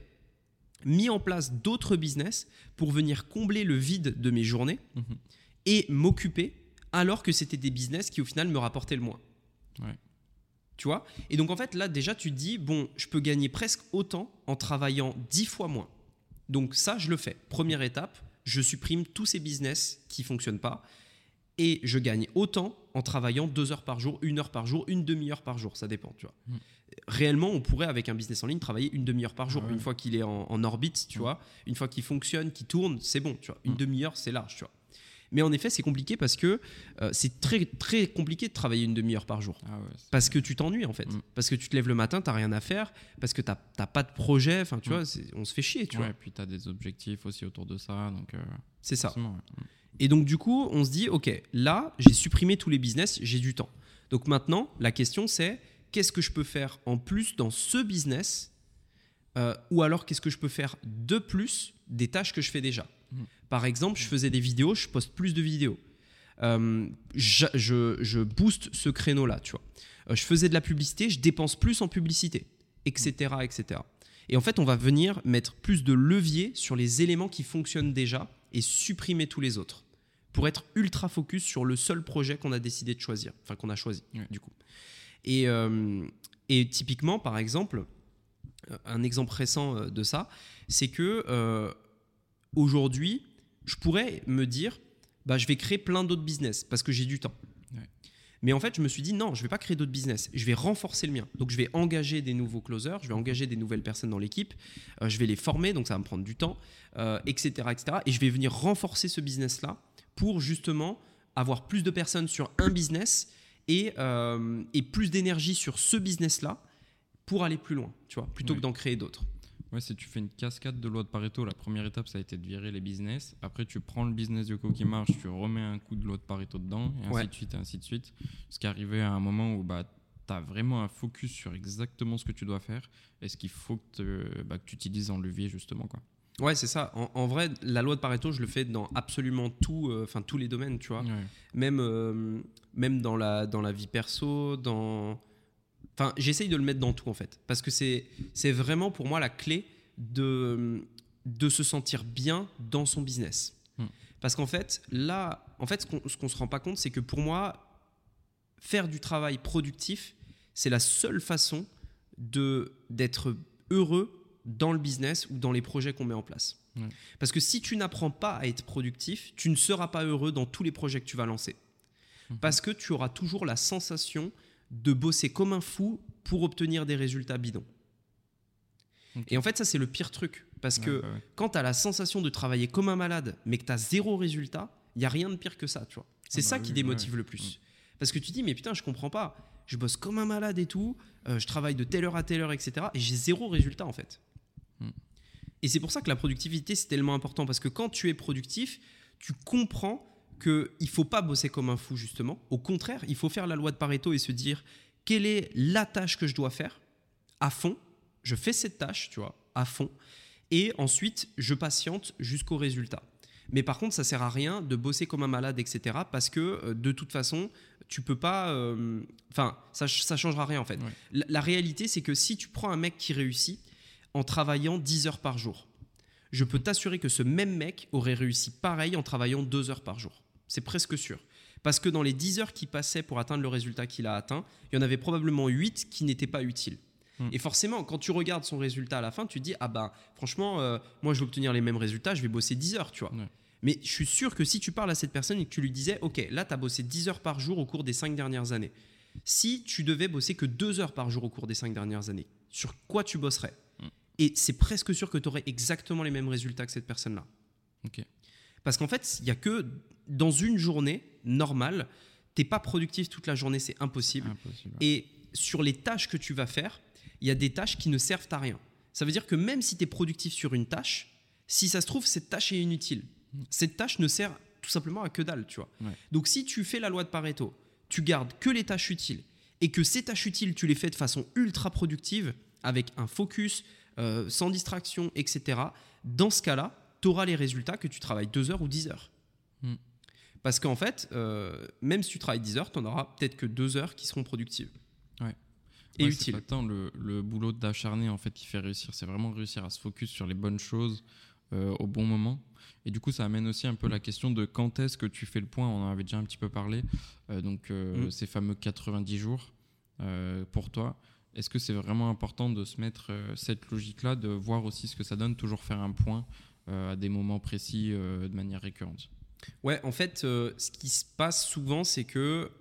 mis en place d'autres business pour venir combler le vide de mes journées Mhm. et m'occuper alors que c'était des business qui au final me rapportaient le moins. Ouais. Tu vois? Et donc en fait là déjà tu te dis bon, je peux gagner presque autant en travaillant 10 fois moins. Donc ça je le fais. Première étape, je supprime tous ces business qui fonctionnent pas et je gagne autant en travaillant deux heures par jour, une heure par jour, une demi-heure par jour, ça dépend, tu vois. Mm. Réellement, on pourrait avec un business en ligne travailler une demi-heure par jour, ouais. une fois qu'il est en, en orbite, tu Mm. vois, une fois qu'il fonctionne, qu'il tourne, c'est bon, tu vois. Une Mm. demi-heure, c'est large, tu vois. Mais en effet, c'est compliqué parce que euh, c'est très très compliqué de travailler une demi-heure par jour. Ah ouais, Parce que tu t'ennuies en fait. Mm. Parce que tu te lèves le matin, t'as rien à faire, parce que t'as t'as pas de projet, enfin tu Mm. vois, on se fait chier, tu ouais, vois. puis tu as des objectifs aussi autour de ça. Donc, euh, C'est ça. ouais. Et donc du coup, on se dit, ok, là, j'ai supprimé tous les business, j'ai du temps. Donc maintenant, la question c'est, qu'est-ce que je peux faire en plus dans ce business euh, Ou alors, qu'est-ce que je peux faire de plus des tâches que je fais déjà Mhm. Par exemple, je faisais des vidéos, je poste plus de vidéos. Euh, je, je- je booste ce créneau-là, tu vois. Euh, je faisais de la publicité, je dépense plus en publicité, etc., etc. Et en fait, on va venir mettre plus de levier sur les éléments qui fonctionnent déjà et supprimer tous les autres pour être ultra focus sur le seul projet qu'on a décidé de choisir, enfin qu'on a choisi Ouais. du coup. Et, euh, et typiquement, par exemple, euh, un exemple récent euh, de ça, c'est que aujourd'hui, je pourrais me dire, bah, je vais créer plein d'autres business parce que j'ai du temps. Ouais. Mais en fait, je me suis dit non, je vais pas créer d'autres business. Je vais renforcer le mien. Donc, je vais engager des nouveaux closers, je vais engager des nouvelles personnes dans l'équipe, euh, je vais les former, donc ça va me prendre du temps, euh, etc., etc. Et je vais venir renforcer ce business-là pour justement avoir plus de personnes sur un business et, euh, et plus d'énergie sur ce business-là pour aller plus loin, tu vois, plutôt Ouais. que d'en créer d'autres. Ouais, si tu fais une cascade de loi de Pareto, la première étape, ça a été de virer les business. Après, tu prends le business Yoko qui marche, tu remets un coup de loi de Pareto dedans, et ainsi Ouais. de suite, et ainsi de suite. Ce qui arrivait à un moment où bah, tu as vraiment un focus sur exactement ce que tu dois faire et ce qu'il faut que, bah, que tu utilises en levier, justement. Quoi. Ouais, c'est ça. En, en vrai, la loi de Pareto, je le fais dans absolument tout, euh, enfin tous les domaines, tu vois. Ouais. Même, euh, même dans, la, dans la vie perso, dans. Enfin, j'essaye de le mettre dans tout en fait. Parce que c'est c'est vraiment pour moi la clé de, de se sentir bien dans son business. Hmm. Parce qu'en fait, là, en fait, ce qu'on ce qu'on se rend pas compte, c'est que pour moi, faire du travail productif, c'est la seule façon de d'être heureux dans le business ou dans les projets qu'on met en place. Parce que si tu n'apprends pas à être productif, tu ne seras pas heureux dans tous les projets que tu vas lancer. Mhm. Parce que tu auras toujours la sensation de bosser comme un fou pour obtenir des résultats bidons. Et en fait, ça, c'est le pire truc. Parce que ouais, ouais. quand tu as la sensation de travailler comme un malade, mais que tu as zéro résultat, il y a rien de pire que ça, tu vois. C'est Ah bah ça qui oui, démotive ouais. le plus. Parce que tu dis, mais putain, je comprends pas. Je bosse comme un malade et tout, euh, je travaille de telle heure à telle heure, etc. Et j'ai zéro résultat, en fait. Hmm. Et c'est pour ça que la productivité, c'est tellement important. Parce que quand tu es productif, tu comprends qu'il ne faut pas bosser comme un fou, justement. Au contraire, il faut faire la loi de Pareto et se dire, quelle est la tâche que je dois faire à fond? Je fais cette tâche, tu vois, à fond et ensuite je patiente jusqu'au résultat. Mais par contre, ça sert à rien de bosser comme un malade, etc. Parce que euh, de toute façon, tu peux pas. euh, Enfin, ça, ça changera rien en fait. Ouais. La, la réalité, c'est que si tu prends un mec qui réussit en travaillant 10 heures par jour, je peux t'assurer que ce même mec aurait réussi pareil en travaillant 2 heures par jour. C'est presque sûr. Parce que dans les 10 heures qui passaient pour atteindre le résultat qu'il a atteint, il y en avait probablement 8 qui n'étaient pas utiles. Hmm. Et forcément, quand tu regardes son résultat à la fin, tu te dis Ah bah, franchement, euh, moi je veux obtenir les mêmes résultats, je vais bosser 10 heures, tu vois. Ouais. Mais je suis sûr que si tu parles à cette personne et que tu lui disais Ok, là tu as bossé 10 heures par jour au cours des 5 dernières années. Si tu devais bosser que 2 heures par jour au cours des 5 dernières années, sur quoi tu bosserais? Hmm. Et c'est presque sûr que tu aurais exactement les mêmes résultats que cette personne-là. Parce qu'en fait, il n'y a que dans une journée normale, t'es pas productif toute la journée, c'est impossible. Impossible. Et sur les tâches que tu vas faire, il y a des tâches qui ne servent à rien. Ça veut dire que même si tu es productif sur une tâche, si ça se trouve, cette tâche est inutile. Cette tâche ne sert tout simplement à que dalle, tu vois. Ouais. Donc si tu fais la loi de Pareto, tu gardes que les tâches utiles et que ces tâches utiles, tu les fais de façon ultra productive, avec un focus, euh, sans distraction, etc., dans ce cas-là, tu auras les résultats que tu travailles 2 heures ou 10 heures. Hmm. Parce qu'en fait, euh, même si tu travailles 10 heures, tu n'en auras peut-être que 2 heures qui seront productives. Ouais. Et Ouais, utiles. pas tant le, le boulot d'acharné en fait qui fait réussir, c'est vraiment réussir à se focus sur les bonnes choses euh, au bon moment. Et du coup, ça amène aussi un peu la question de quand est-ce que tu fais le point. On en avait déjà un petit peu parlé. Euh, donc, euh, Mm. ces fameux 90 jours euh, pour toi. Est-ce que c'est vraiment important de se mettre euh, cette logique-là, de voir aussi ce que ça donne, toujours faire un point euh, à des moments précis euh, de manière récurrente? Ouais, en fait, ce qui se passe souvent, c'est que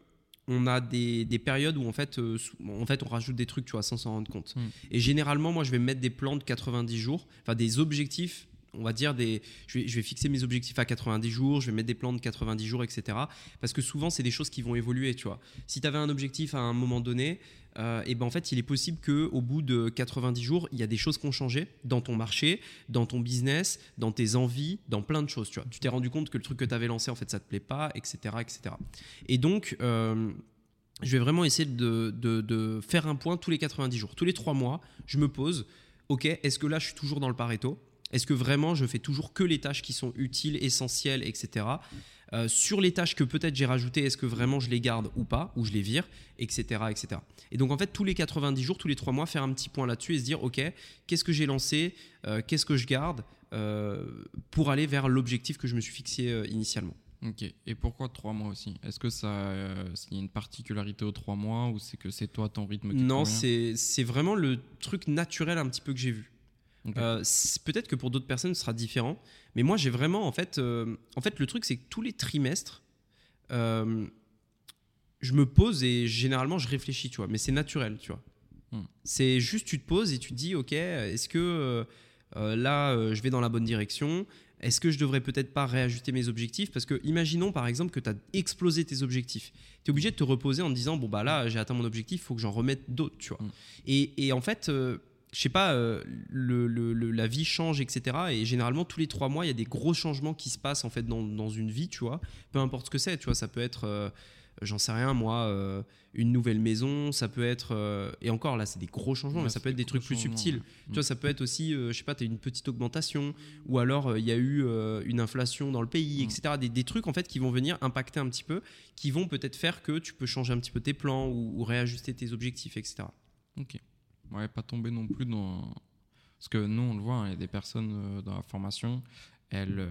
on a des, des périodes où en fait, euh, en fait, on rajoute des trucs, tu vois, sans s'en rendre compte. Mm. Et généralement, moi, je vais me mettre des plans de 90 jours, enfin des objectifs. On va dire des, je vais, fixer mes objectifs à 90 jours, je vais mettre des plans de 90 jours, etc. Parce que souvent, c'est des choses qui vont évoluer, tu vois. Si tu avais un objectif à un moment donné, euh, et ben en fait, il est possible que au bout de 90 jours, il y a des choses qui ont changé dans ton marché, dans ton business, dans tes envies, dans plein de choses. Tu vois, tu t'es rendu compte que le truc que tu avais lancé, en fait, ça te plaît pas, etc., etc. Et donc, euh, je vais vraiment essayer de, de- de faire un point tous les 90 jours. Tous les trois mois, je me pose, ok, est-ce que là, je suis toujours dans le Pareto? Est-ce que vraiment, je fais toujours que les tâches qui sont utiles, essentielles, etc. Euh, sur les tâches que peut-être j'ai rajoutées, est-ce que vraiment je les garde ou pas, ou je les vire, etc., etc. Et donc en fait, tous les 90 jours, tous les 3 mois, faire un petit point là-dessus et se dire, ok, qu'est-ce que j'ai lancé, euh, qu'est-ce que je garde euh, pour aller vers l'objectif que je me suis fixé initialement. Ok. Et pourquoi trois mois aussi? Est-ce que ça, il y a une particularité aux trois mois ou c'est que c'est toi ton rythme qui Non, c'est vraiment le truc naturel un petit peu que j'ai vu. Euh, Peut-être que pour d'autres personnes, ce sera différent. Mais moi, j'ai vraiment, en fait, euh, en fait, le truc, c'est que tous les trimestres, euh, je me pose et généralement, je réfléchis, tu vois. Mais c'est naturel, tu vois. Hmm. C'est juste, tu te poses et tu te dis, ok, est-ce que là, je vais dans la bonne direction? Est-ce que je devrais peut-être pas réajuster mes objectifs? Parce que, imaginons par exemple que tu as explosé tes objectifs. Tu es obligé de te reposer en te disant, bon, bah là, j'ai atteint mon objectif, il faut que j'en remette d'autres, tu vois. Hmm. Et, et en fait, je sais pas, euh, le, le- le- la vie change, etc. Et généralement, tous les trois mois, il y a des gros changements qui se passent en fait dans, dans une vie, tu vois. Peu importe ce que c'est, tu vois. Ça peut être, euh, j'en sais rien, moi, euh, une nouvelle maison. Ça peut être, et encore là, c'est des gros changements, Ouais, mais ça peut être des trucs plus subtils. ouais. Tu vois, ça peut être aussi, je sais pas, tu as une petite augmentation, ou alors il y a eu une inflation dans le pays, Mm. etc. Des, des trucs en fait qui vont venir impacter un petit peu, qui vont peut-être faire que tu peux changer un petit peu tes plans ou, ou réajuster tes objectifs, etc. Ok. Ouais, pas tomber non plus dans. Parce que nous, on le voit, hein, il y a des personnes euh, dans la formation, elles, euh,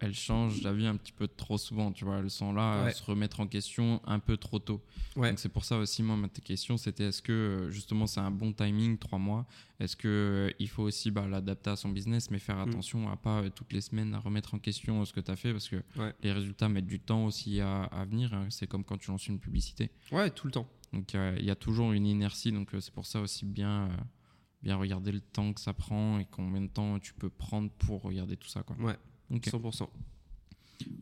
elles changent la vie un petit peu trop souvent, tu vois. Elles sont là Ouais. à se remettre en question un peu trop tôt. Ouais. Donc c'est pour ça aussi, moi, ma question, c'était est-ce que euh, justement c'est un bon timing, trois mois? Est-ce que euh, il faut aussi bah, l'adapter à son business, mais faire Mm. attention à pas euh, toutes les semaines à remettre en question ce que tu as fait Parce que Ouais. les résultats mettent du temps aussi à, à venir. hein. C'est comme quand tu lances une publicité. Ouais, tout le temps. Donc euh, il y a toujours une inertie, donc euh, c'est pour ça aussi bien, euh, bien regarder le temps que ça prend et combien de temps tu peux prendre pour regarder tout ça. Quoi. Ouais, Ok, 100%.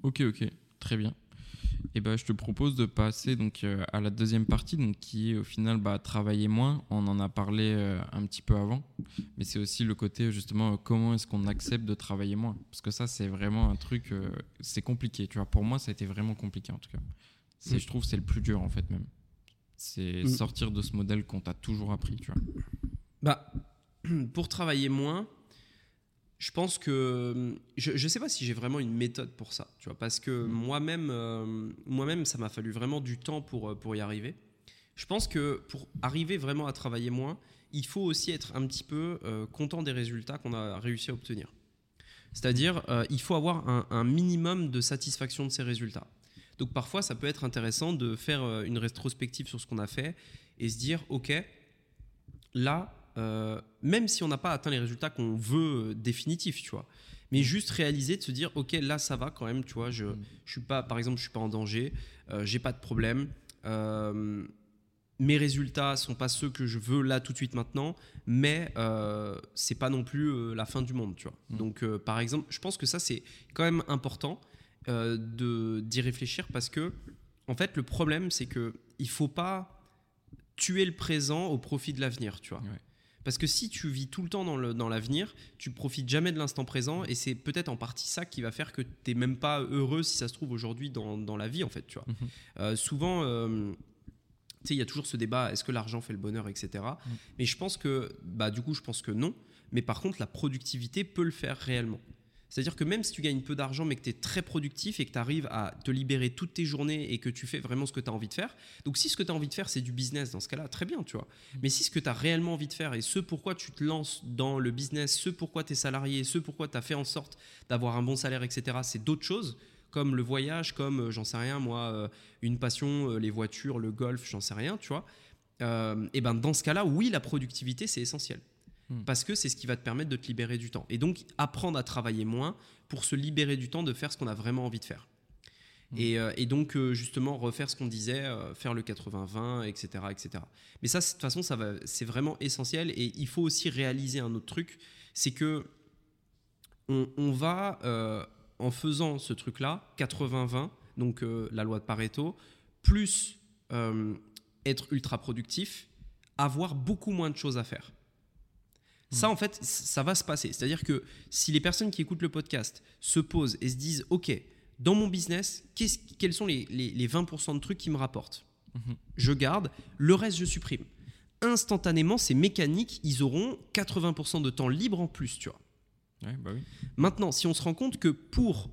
ok, ok, très bien. Et ben, je te propose de passer donc à la deuxième partie, donc qui est au final bah, travailler moins. On en a parlé un petit peu avant, mais c'est aussi le côté justement comment est-ce qu'on accepte de travailler moins, parce que ça c'est vraiment un truc, c'est compliqué. Tu vois, pour moi ça a été vraiment compliqué en tout cas. Mm. je trouve, c'est le plus dur en fait même. C'est Mm. sortir de ce modèle qu'on t'a toujours appris, tu vois. Bah, pour travailler moins, je pense que je ne sais pas si j'ai vraiment une méthode pour ça, tu vois, parce que moi-même, euh, moi-même, ça m'a fallu vraiment du temps pour euh, pour y arriver. Je pense que pour arriver vraiment à travailler moins, il faut aussi être un petit peu euh, content des résultats qu'on a réussi à obtenir. C'est-à-dire, euh, il faut avoir un, un minimum de satisfaction de ces résultats. Donc parfois, ça peut être intéressant de faire euh, une rétrospective sur ce qu'on a fait et se dire, ok, là, euh, même si on n'a pas atteint les résultats qu'on veut euh, définitifs, tu vois, mais juste réaliser, de se dire, ok, là, ça va quand même, tu vois, je, je suis pas, par exemple, je suis pas en danger, euh, j'ai pas de problème. euh, mes résultats sont pas ceux que je veux là tout de suite maintenant, mais euh, c'est pas non plus euh, la fin du monde, tu vois. Mm. Donc, euh, par exemple, je pense que ça c'est quand même important euh, de d'y réfléchir parce que, en fait, le problème c'est que il faut pas tuer le présent au profit de l'avenir, tu vois. Ouais. Parce que si tu vis tout le temps dans l'avenir, tu profites jamais de l'instant présent et c'est peut-être en partie ça qui va faire que tu n'es même pas heureux si ça se trouve aujourd'hui dans, dans la vie, en fait, tu vois. Mhm. Euh, souvent, euh, tu sais, il y a toujours ce débat est-ce que l'argent fait le bonheur, etc. Mm. Mais je pense que, bah, du coup, je pense que non. Mais par contre, la productivité peut le faire réellement. C'est-à-dire que même si tu gagnes peu d'argent, mais que tu es très productif et que tu arrives à te libérer toutes tes journées et que tu fais vraiment ce que tu as envie de faire. Donc, si ce que tu as envie de faire, c'est du business, dans ce cas-là, très bien, tu vois. Mais si ce que tu as réellement envie de faire et ce pourquoi tu te lances dans le business, ce pourquoi tu es salarié, ce pourquoi tu as fait en sorte d'avoir un bon salaire, etc., c'est d'autres choses, comme le voyage, comme, euh, j'en sais rien, moi, euh, une passion, euh, les voitures, le golf, j'en sais rien, tu vois. Euh, et ben dans ce cas-là, oui, la productivité, c'est essentiel. Hmm. Parce que c'est ce qui va te permettre de te libérer du temps. Et donc, apprendre à travailler moins pour se libérer du temps de faire ce qu'on a vraiment envie de faire. Hmm. Et, euh, et donc, euh, justement, refaire ce qu'on disait, euh, faire le 80-20, etc., etc. Mais ça, de toute façon, ça va, c'est vraiment essentiel. Et il faut aussi réaliser un autre truc, c'est que on, on va, en faisant ce truc-là, 80-20, donc la loi de Pareto, plus être ultra productif, avoir beaucoup moins de choses à faire. Ça, en fait, ça va se passer. C'est-à-dire que si les personnes qui écoutent le podcast se posent et se disent, OK, dans mon business, quels sont les, les- les 20% de trucs qui me rapportent Mhm. Je garde, le reste, je supprime. Instantanément, ces mécaniques, ils auront 80% de temps libre en plus, tu vois. Ouais, bah oui. Maintenant, si on se rend compte que pour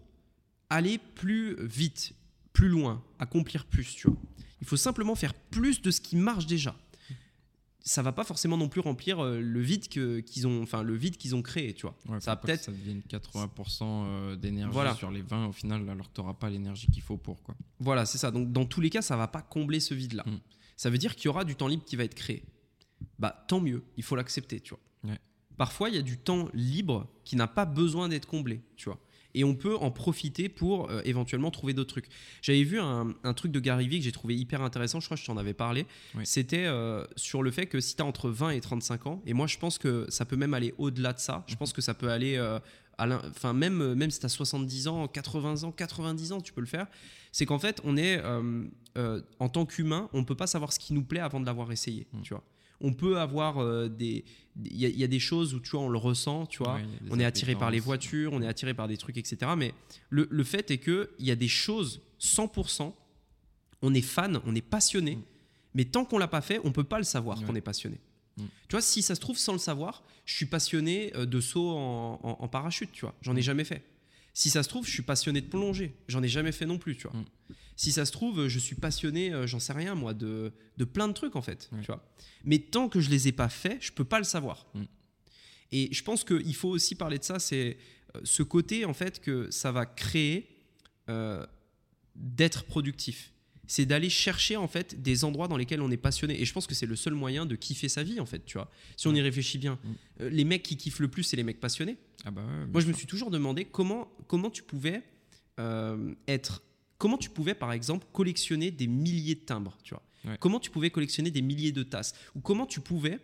aller plus vite, plus loin, accomplir plus, tu vois, il faut simplement faire plus de ce qui marche déjà. Ça va pas forcément non plus remplir euh, le vide que- qu'ils ont, enfin le vide qu'ils ont créé, tu vois. Ouais, Ça va peut-être- ça devienne 80% euh, d'énergie Voilà. sur les 20 au final, alors que tu n'auras pas l'énergie qu'il faut pour. Quoi. Voilà, c'est ça. Donc dans tous les cas, ça va pas combler ce vide-là. Mm. Ça veut dire qu'il y aura du temps libre qui va être créé. Bah tant mieux, il faut l'accepter, tu vois. Ouais. Parfois, il y a du temps libre qui n'a pas besoin d'être comblé, tu vois. Et on peut en profiter pour euh, éventuellement trouver d'autres trucs. J'avais vu un, un truc de Gary Vee que j'ai trouvé hyper intéressant, je crois que je t'en avais parlé. Oui. C'était euh, sur le fait que si tu as entre 20 et 35 ans, et moi je pense que ça peut même aller au-delà de ça, je pense que ça peut aller, euh, à enfin même, même si tu as 70 ans, 80 ans, 90 ans, tu peux le faire. C'est qu'en fait, on est, en tant qu'humain, on peut pas savoir ce qui nous plaît avant de l'avoir essayé, Mm. tu vois. On peut avoir euh, des. Il y, a- il y a des choses où tu vois, on le ressent, tu vois Ouais, on est attiré par les voitures, on est attiré par des trucs, etc. Mais le, le fait est qu'il y a des choses, 100%, on est fan, on est passionné, Mm. mais tant qu'on l'a pas fait, on peut pas le savoir Ouais. qu'on est passionné. Mm. Tu vois, si ça se trouve sans le savoir, je suis passionné euh, de saut en, en- en parachute, tu vois, j'en ai Mm. jamais fait. Si ça se trouve, je suis passionné de plongée, j'en ai jamais fait non plus, tu vois. Mm. Si ça se trouve, je suis passionné, euh, j'en sais rien moi, de, de plein de trucs en fait, Ouais. tu vois. Mais tant que je les ai pas faits, je peux pas le savoir. Mm. Et je pense qu'il faut aussi parler de ça, c'est euh, ce côté en fait que ça va créer euh, d'être productif. C'est d'aller chercher en fait des endroits dans lesquels on est passionné. Et je pense que c'est le seul moyen de kiffer sa vie en fait, tu vois. Si on y réfléchit bien, Mm. Euh, les mecs qui kiffent le plus, c'est les mecs passionnés. Ah bah ouais, Moi, je me suis toujours demandé comment, comment tu pouvais euh, être. Comment tu pouvais, par exemple, collectionner des milliers de timbres, tu vois Ouais. Comment tu pouvais collectionner des milliers de tasses Ou comment tu pouvais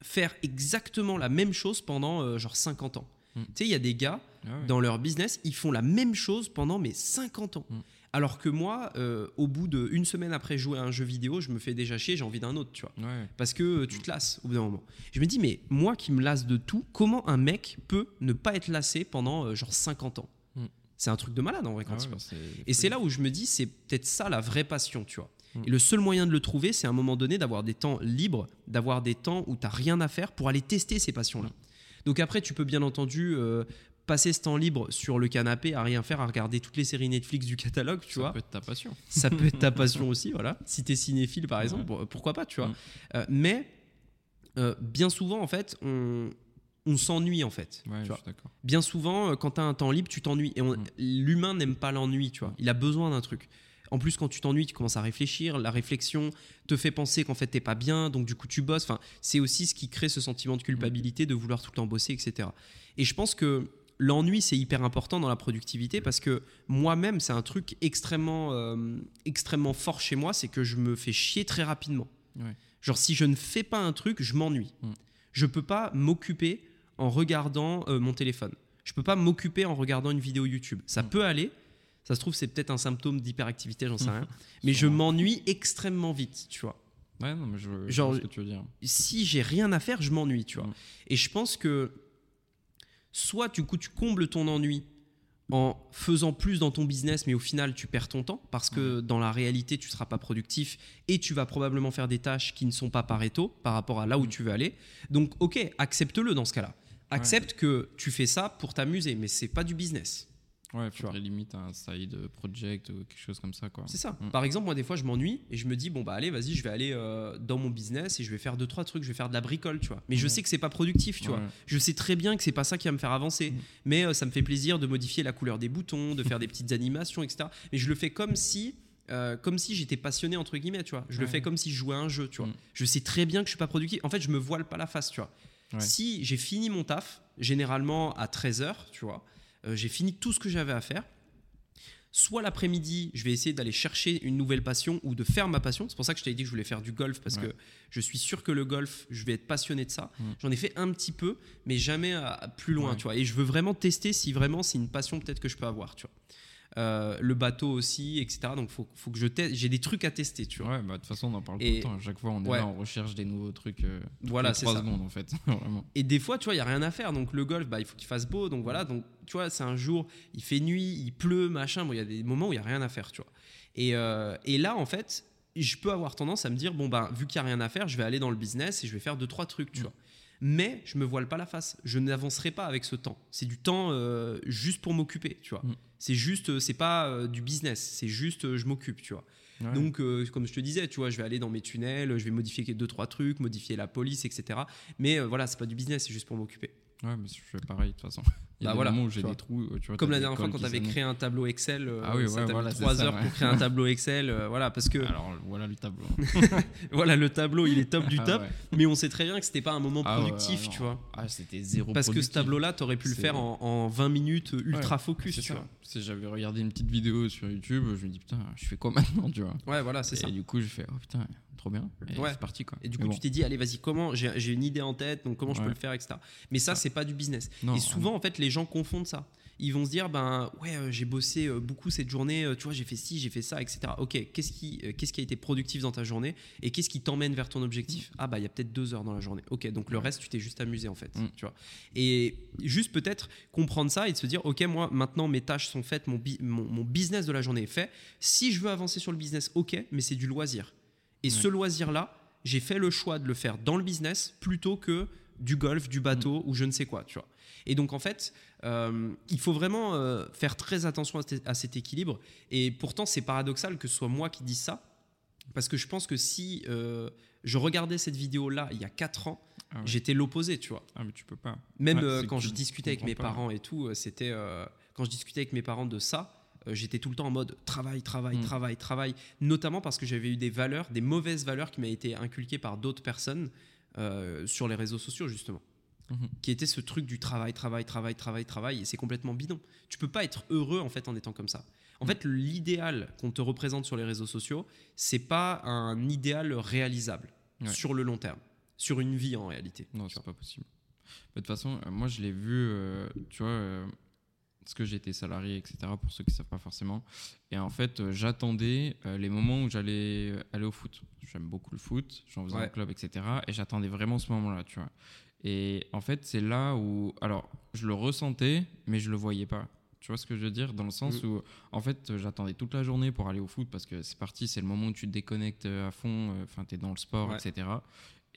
faire exactement la même chose pendant euh, genre 50 ans. Mm. Tu sais, il y a des gars Ah ouais. dans leur business, ils font la même chose pendant mes 50 ans. Mm. Alors que moi, euh, au bout d'une semaine après jouer à un jeu vidéo, je me fais déjà chier, j'ai envie d'un autre, tu vois. Ouais. Parce que euh, tu te lasses au bout d'un moment. Je me dis, mais moi qui me lasse de tout, comment un mec peut ne pas être lassé pendant euh, genre 50 ans? Mm. C'est un truc de malade en vrai quand Ah tu ouais, penses. c'est Et c'est là où je me dis, c'est peut-être ça la vraie passion, tu vois. Mm. Et le seul moyen de le trouver, c'est à un moment donné d'avoir des temps libres, d'avoir des temps où tu n'as rien à faire pour aller tester ces passions-là. Donc après, tu peux bien entendu euh, passer ce temps libre sur le canapé à rien faire, à regarder toutes les séries Netflix du catalogue, tu ça vois. peut être ta passion. Ça peut être ta passion aussi, voilà. Si t'es cinéphile, par exemple, pourquoi pas, tu vois. Mm. Euh, mais euh, bien souvent, en fait, on, on s'ennuie, en fait. Ouais, tu je vois. suis. Bien souvent, euh, quand t'as un temps libre, tu t'ennuies. Et Mm. l'humain n'aime pas l'ennui, tu vois. Il a besoin d'un truc. En plus, quand tu t'ennuies, tu commences à réfléchir. La réflexion te fait penser qu'en fait, t'es pas bien, donc du coup, tu bosses. Enfin, c'est aussi ce qui crée ce sentiment de culpabilité, de vouloir tout le temps bosser, etc. Et je pense que l'ennui, c'est hyper important dans la productivité parce que moi-même, c'est un truc extrêmement, euh, extrêmement fort chez moi, c'est que je me fais chier très rapidement. Ouais. Genre, si je ne fais pas un truc, je m'ennuie. Mm. Je peux pas m'occuper en regardant euh, mon téléphone. Je peux pas m'occuper en regardant une vidéo YouTube. Ça Mm. peut aller. Ça se trouve, c'est peut-être un symptôme d'hyperactivité, j'en sais rien. Mais je m'ennuie extrêmement vite, tu vois. Ouais, non, mais je, Genre- ce que tu veux dire. Si j'ai rien à faire, je m'ennuie, tu vois. Mm. Et je pense que soit du coup tu combles ton ennui en faisant plus dans ton business, mais au final tu perds ton temps parce que dans la réalité tu seras pas productif et tu vas probablement faire des tâches qui ne sont pas pareto par rapport à là où tu veux aller. Donc ok, accepte-le dans ce cas-là. Accepte que tu fais ça pour t'amuser, mais c'est pas du business. Ouais, Tu vois. limite un side project ou quelque chose comme ça, quoi. C'est ça. Mm. Par exemple, moi, des fois, je m'ennuie et je me dis, bon, bah, allez, vas-y, je vais aller euh, dans mon business et je vais faire deux, trois trucs, je vais faire de la bricole, tu vois. Mais je Ouais. sais que c'est pas productif, tu vois. Je sais très bien que c'est pas ça qui va me faire avancer. Mm. Mais euh, ça me fait plaisir de modifier la couleur des boutons, de faire des petites animations, etc. Mais je le fais comme si. euh, comme si j'étais passionné entre guillemets tu vois je le fais comme si je jouais à un jeu tu vois Mm. je sais très bien que je suis pas productif en fait je me voile pas la face tu vois Ouais. si j'ai fini mon taf généralement à 13h tu vois j'ai fini tout ce que j'avais à faire soit l'après-midi, je vais essayer d'aller chercher une nouvelle passion ou de faire ma passion. C'est pour ça que je t'avais dit que je voulais faire du golf parce Ouais. que je suis sûr que le golf, je vais être passionné de ça. Mm. J'en ai fait un petit peu, mais jamais à- à plus loin, Ouais. tu vois. Et je veux vraiment tester si vraiment c'est une passion peut-être que je peux avoir, tu vois. Euh, le bateau aussi, etc. Donc faut, faut que je teste. J'ai des trucs à tester, tu vois. Ouais, bah de toute façon, on en parle Et- tout le temps. À chaque fois, on est Ouais. là, on recherche des nouveaux trucs. euh, Voilà, c'est trois ça. secondes en fait. Et des fois, tu vois, il y a rien à faire. Donc le golf, bah, il faut qu'il fasse beau. Donc voilà. Donc tu vois, c'est un jour, il fait nuit, il pleut, machin. Bon, il y a des moments où il y a rien à faire, tu vois. Et, euh, et là, en fait, je peux avoir tendance à me dire bon bah vu qu'il y a rien à faire, je vais aller dans le business et je vais faire deux trois trucs, tu Mm. vois. Mais je me voile pas la face. Je n'avancerai pas avec ce temps. C'est du temps euh, juste pour m'occuper, tu vois. Mm. C'est juste, euh, c'est pas euh, du business. C'est juste, euh, je m'occupe, tu vois. Ouais. Donc, euh, comme je te disais, tu vois, je vais aller dans mes tunnels, je vais modifier deux trois trucs, modifier la police, etc. Mais euh, voilà, c'est pas du business, c'est juste pour m'occuper. Ouais, mais je fais pareil de toute façon. Il y a Bah des voilà, moments où tu j'ai des trous. euh, Tu vois, Comme la dernière fois quand tu avais créé un tableau Excel, euh, Ah oui, ça ouais, voilà, mis c'est 3 ça, heures ouais. pour créer un tableau Excel, euh, voilà, parce que Alors voilà le tableau. voilà, le tableau il est top du Ah top, ouais. mais on sait très bien que c'était pas un moment Ah ouais, productif, tu vois. Ah, c'était zéro Parce que ce tableau-là, t'aurais pu le faire en, en 20 minutes ultra Ouais, focus, C'est tu ça. vois. Si j'avais regardé une petite vidéo sur YouTube, je me dis putain, je fais quoi maintenant, tu vois. Ouais, voilà, c'est Et ça. du coup, je fais oh putain, trop bien. Et Ouais. c'est parti quoi. Et du coup, bon. tu t'es dit, allez, vas-y, comment J'ai une idée en tête, donc comment je peux le faire, etc. Mais ça, c'est pas du business. Non, et souvent, en fait, les gens confondent ça. Ils vont se dire, ben ouais, euh, j'ai bossé euh, beaucoup cette journée, euh, tu vois, j'ai fait ci, j'ai fait ça, etc. Ok, qu'est-ce qui, qu'est-ce qui a été productif dans ta journée et qu'est-ce qui t'emmène vers ton objectif? Ah bah il y a peut-être deux heures dans la journée. Ok, donc le reste, tu t'es juste amusé en fait, Mm. tu vois. Et juste peut-être comprendre ça et de se dire, ok, moi maintenant mes tâches sont faites, mon, bi- mon, mon business de la journée est fait. Si je veux avancer sur le business, ok, mais c'est du loisir. Et Ouais. ce loisir-là, j'ai fait le choix de le faire dans le business plutôt que du golf, du bateau ou je ne sais quoi, tu vois. Et donc en fait, euh, il faut vraiment euh, faire très attention à, cet- à cet équilibre. Et pourtant, c'est paradoxal que ce soit moi qui dise ça, parce que je pense que si euh, je regardais cette vidéo-là il y a 4 ans, Ah ouais. j'étais l'opposé, tu vois. Ah, mais tu peux pas. Même Ouais, quand je discutais avec mes pas. parents et tout, c'était quand je discutais avec mes parents de ça, j'étais tout le temps en mode travail, travail, Mm. travail, travail, notamment parce que j'avais eu des valeurs, des mauvaises valeurs qui m'avaient été inculquées par d'autres personnes euh, sur les réseaux sociaux justement, Mhm. qui était ce truc du travail, travail, travail, travail, travail, et c'est complètement bidon. Tu peux pas être heureux en fait en étant comme ça. En Mm. fait, l'idéal qu'on te représente sur les réseaux sociaux, c'est pas un idéal réalisable Ouais. sur le long terme. sur une vie en réalité. Non, c'est pas possible. De toute façon, euh, moi, je l'ai vu, euh, tu vois, euh, parce que j'étais salarié, etc., pour ceux qui ne savent pas forcément. Et en fait, euh, j'attendais euh, les moments où j'allais euh, aller au foot. J'aime beaucoup le foot, j'en faisais Ouais. un club, etc. Et j'attendais vraiment ce moment-là, tu vois. Et en fait, c'est là où. Alors, je le ressentais, mais je le voyais pas. Tu vois ce que je veux dire? Dans le sens Mm. où, en fait, j'attendais toute la journée pour aller au foot parce que c'est parti, c'est le moment où tu te déconnectes euh, à fond, euh, enfin, tu es dans le sport, Ouais. etc.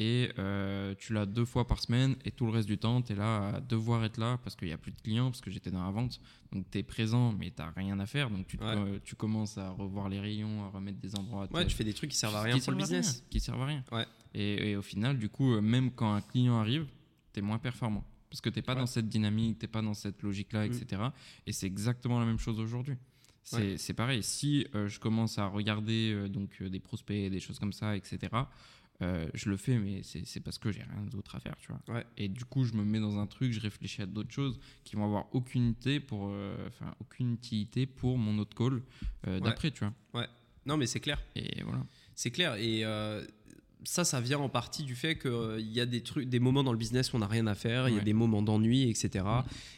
Et euh, tu l'as deux fois par semaine et tout le reste du temps, tu es là à devoir être là parce qu'il n'y a plus de clients, parce que j'étais dans la vente. Donc tu es présent, mais tu rien à faire. Donc tu, te- Ouais. euh, tu commences à revoir les rayons, à remettre des endroits. Ouais, tu fais des trucs qui servent à rien pour le business. rien, qui servent à rien. Ouais. Et, et au final, du coup, même quand un client arrive, tu es moins performant. Parce que tu pas Ouais. dans cette dynamique, tu pas dans cette logique-là, Mm. etc. Et c'est exactement la même chose aujourd'hui. C'est c'est pareil. Si euh, je commence à regarder euh, donc, euh, des prospects, des choses comme ça, etc., je le fais, mais c'est parce que j'ai rien d'autre à faire, tu vois. Ouais. Et du coup, je me mets dans un truc, je réfléchis à d'autres choses qui vont avoir aucune utilité pour, enfin, aucune utilité pour mon autre call d'après, tu vois. Non, mais c'est clair. Et voilà. C'est clair. Et ça, ça vient en partie du fait qu'il y a des, trucs, des moments dans le business où on n'a rien à faire, il y a des moments d'ennui, etc.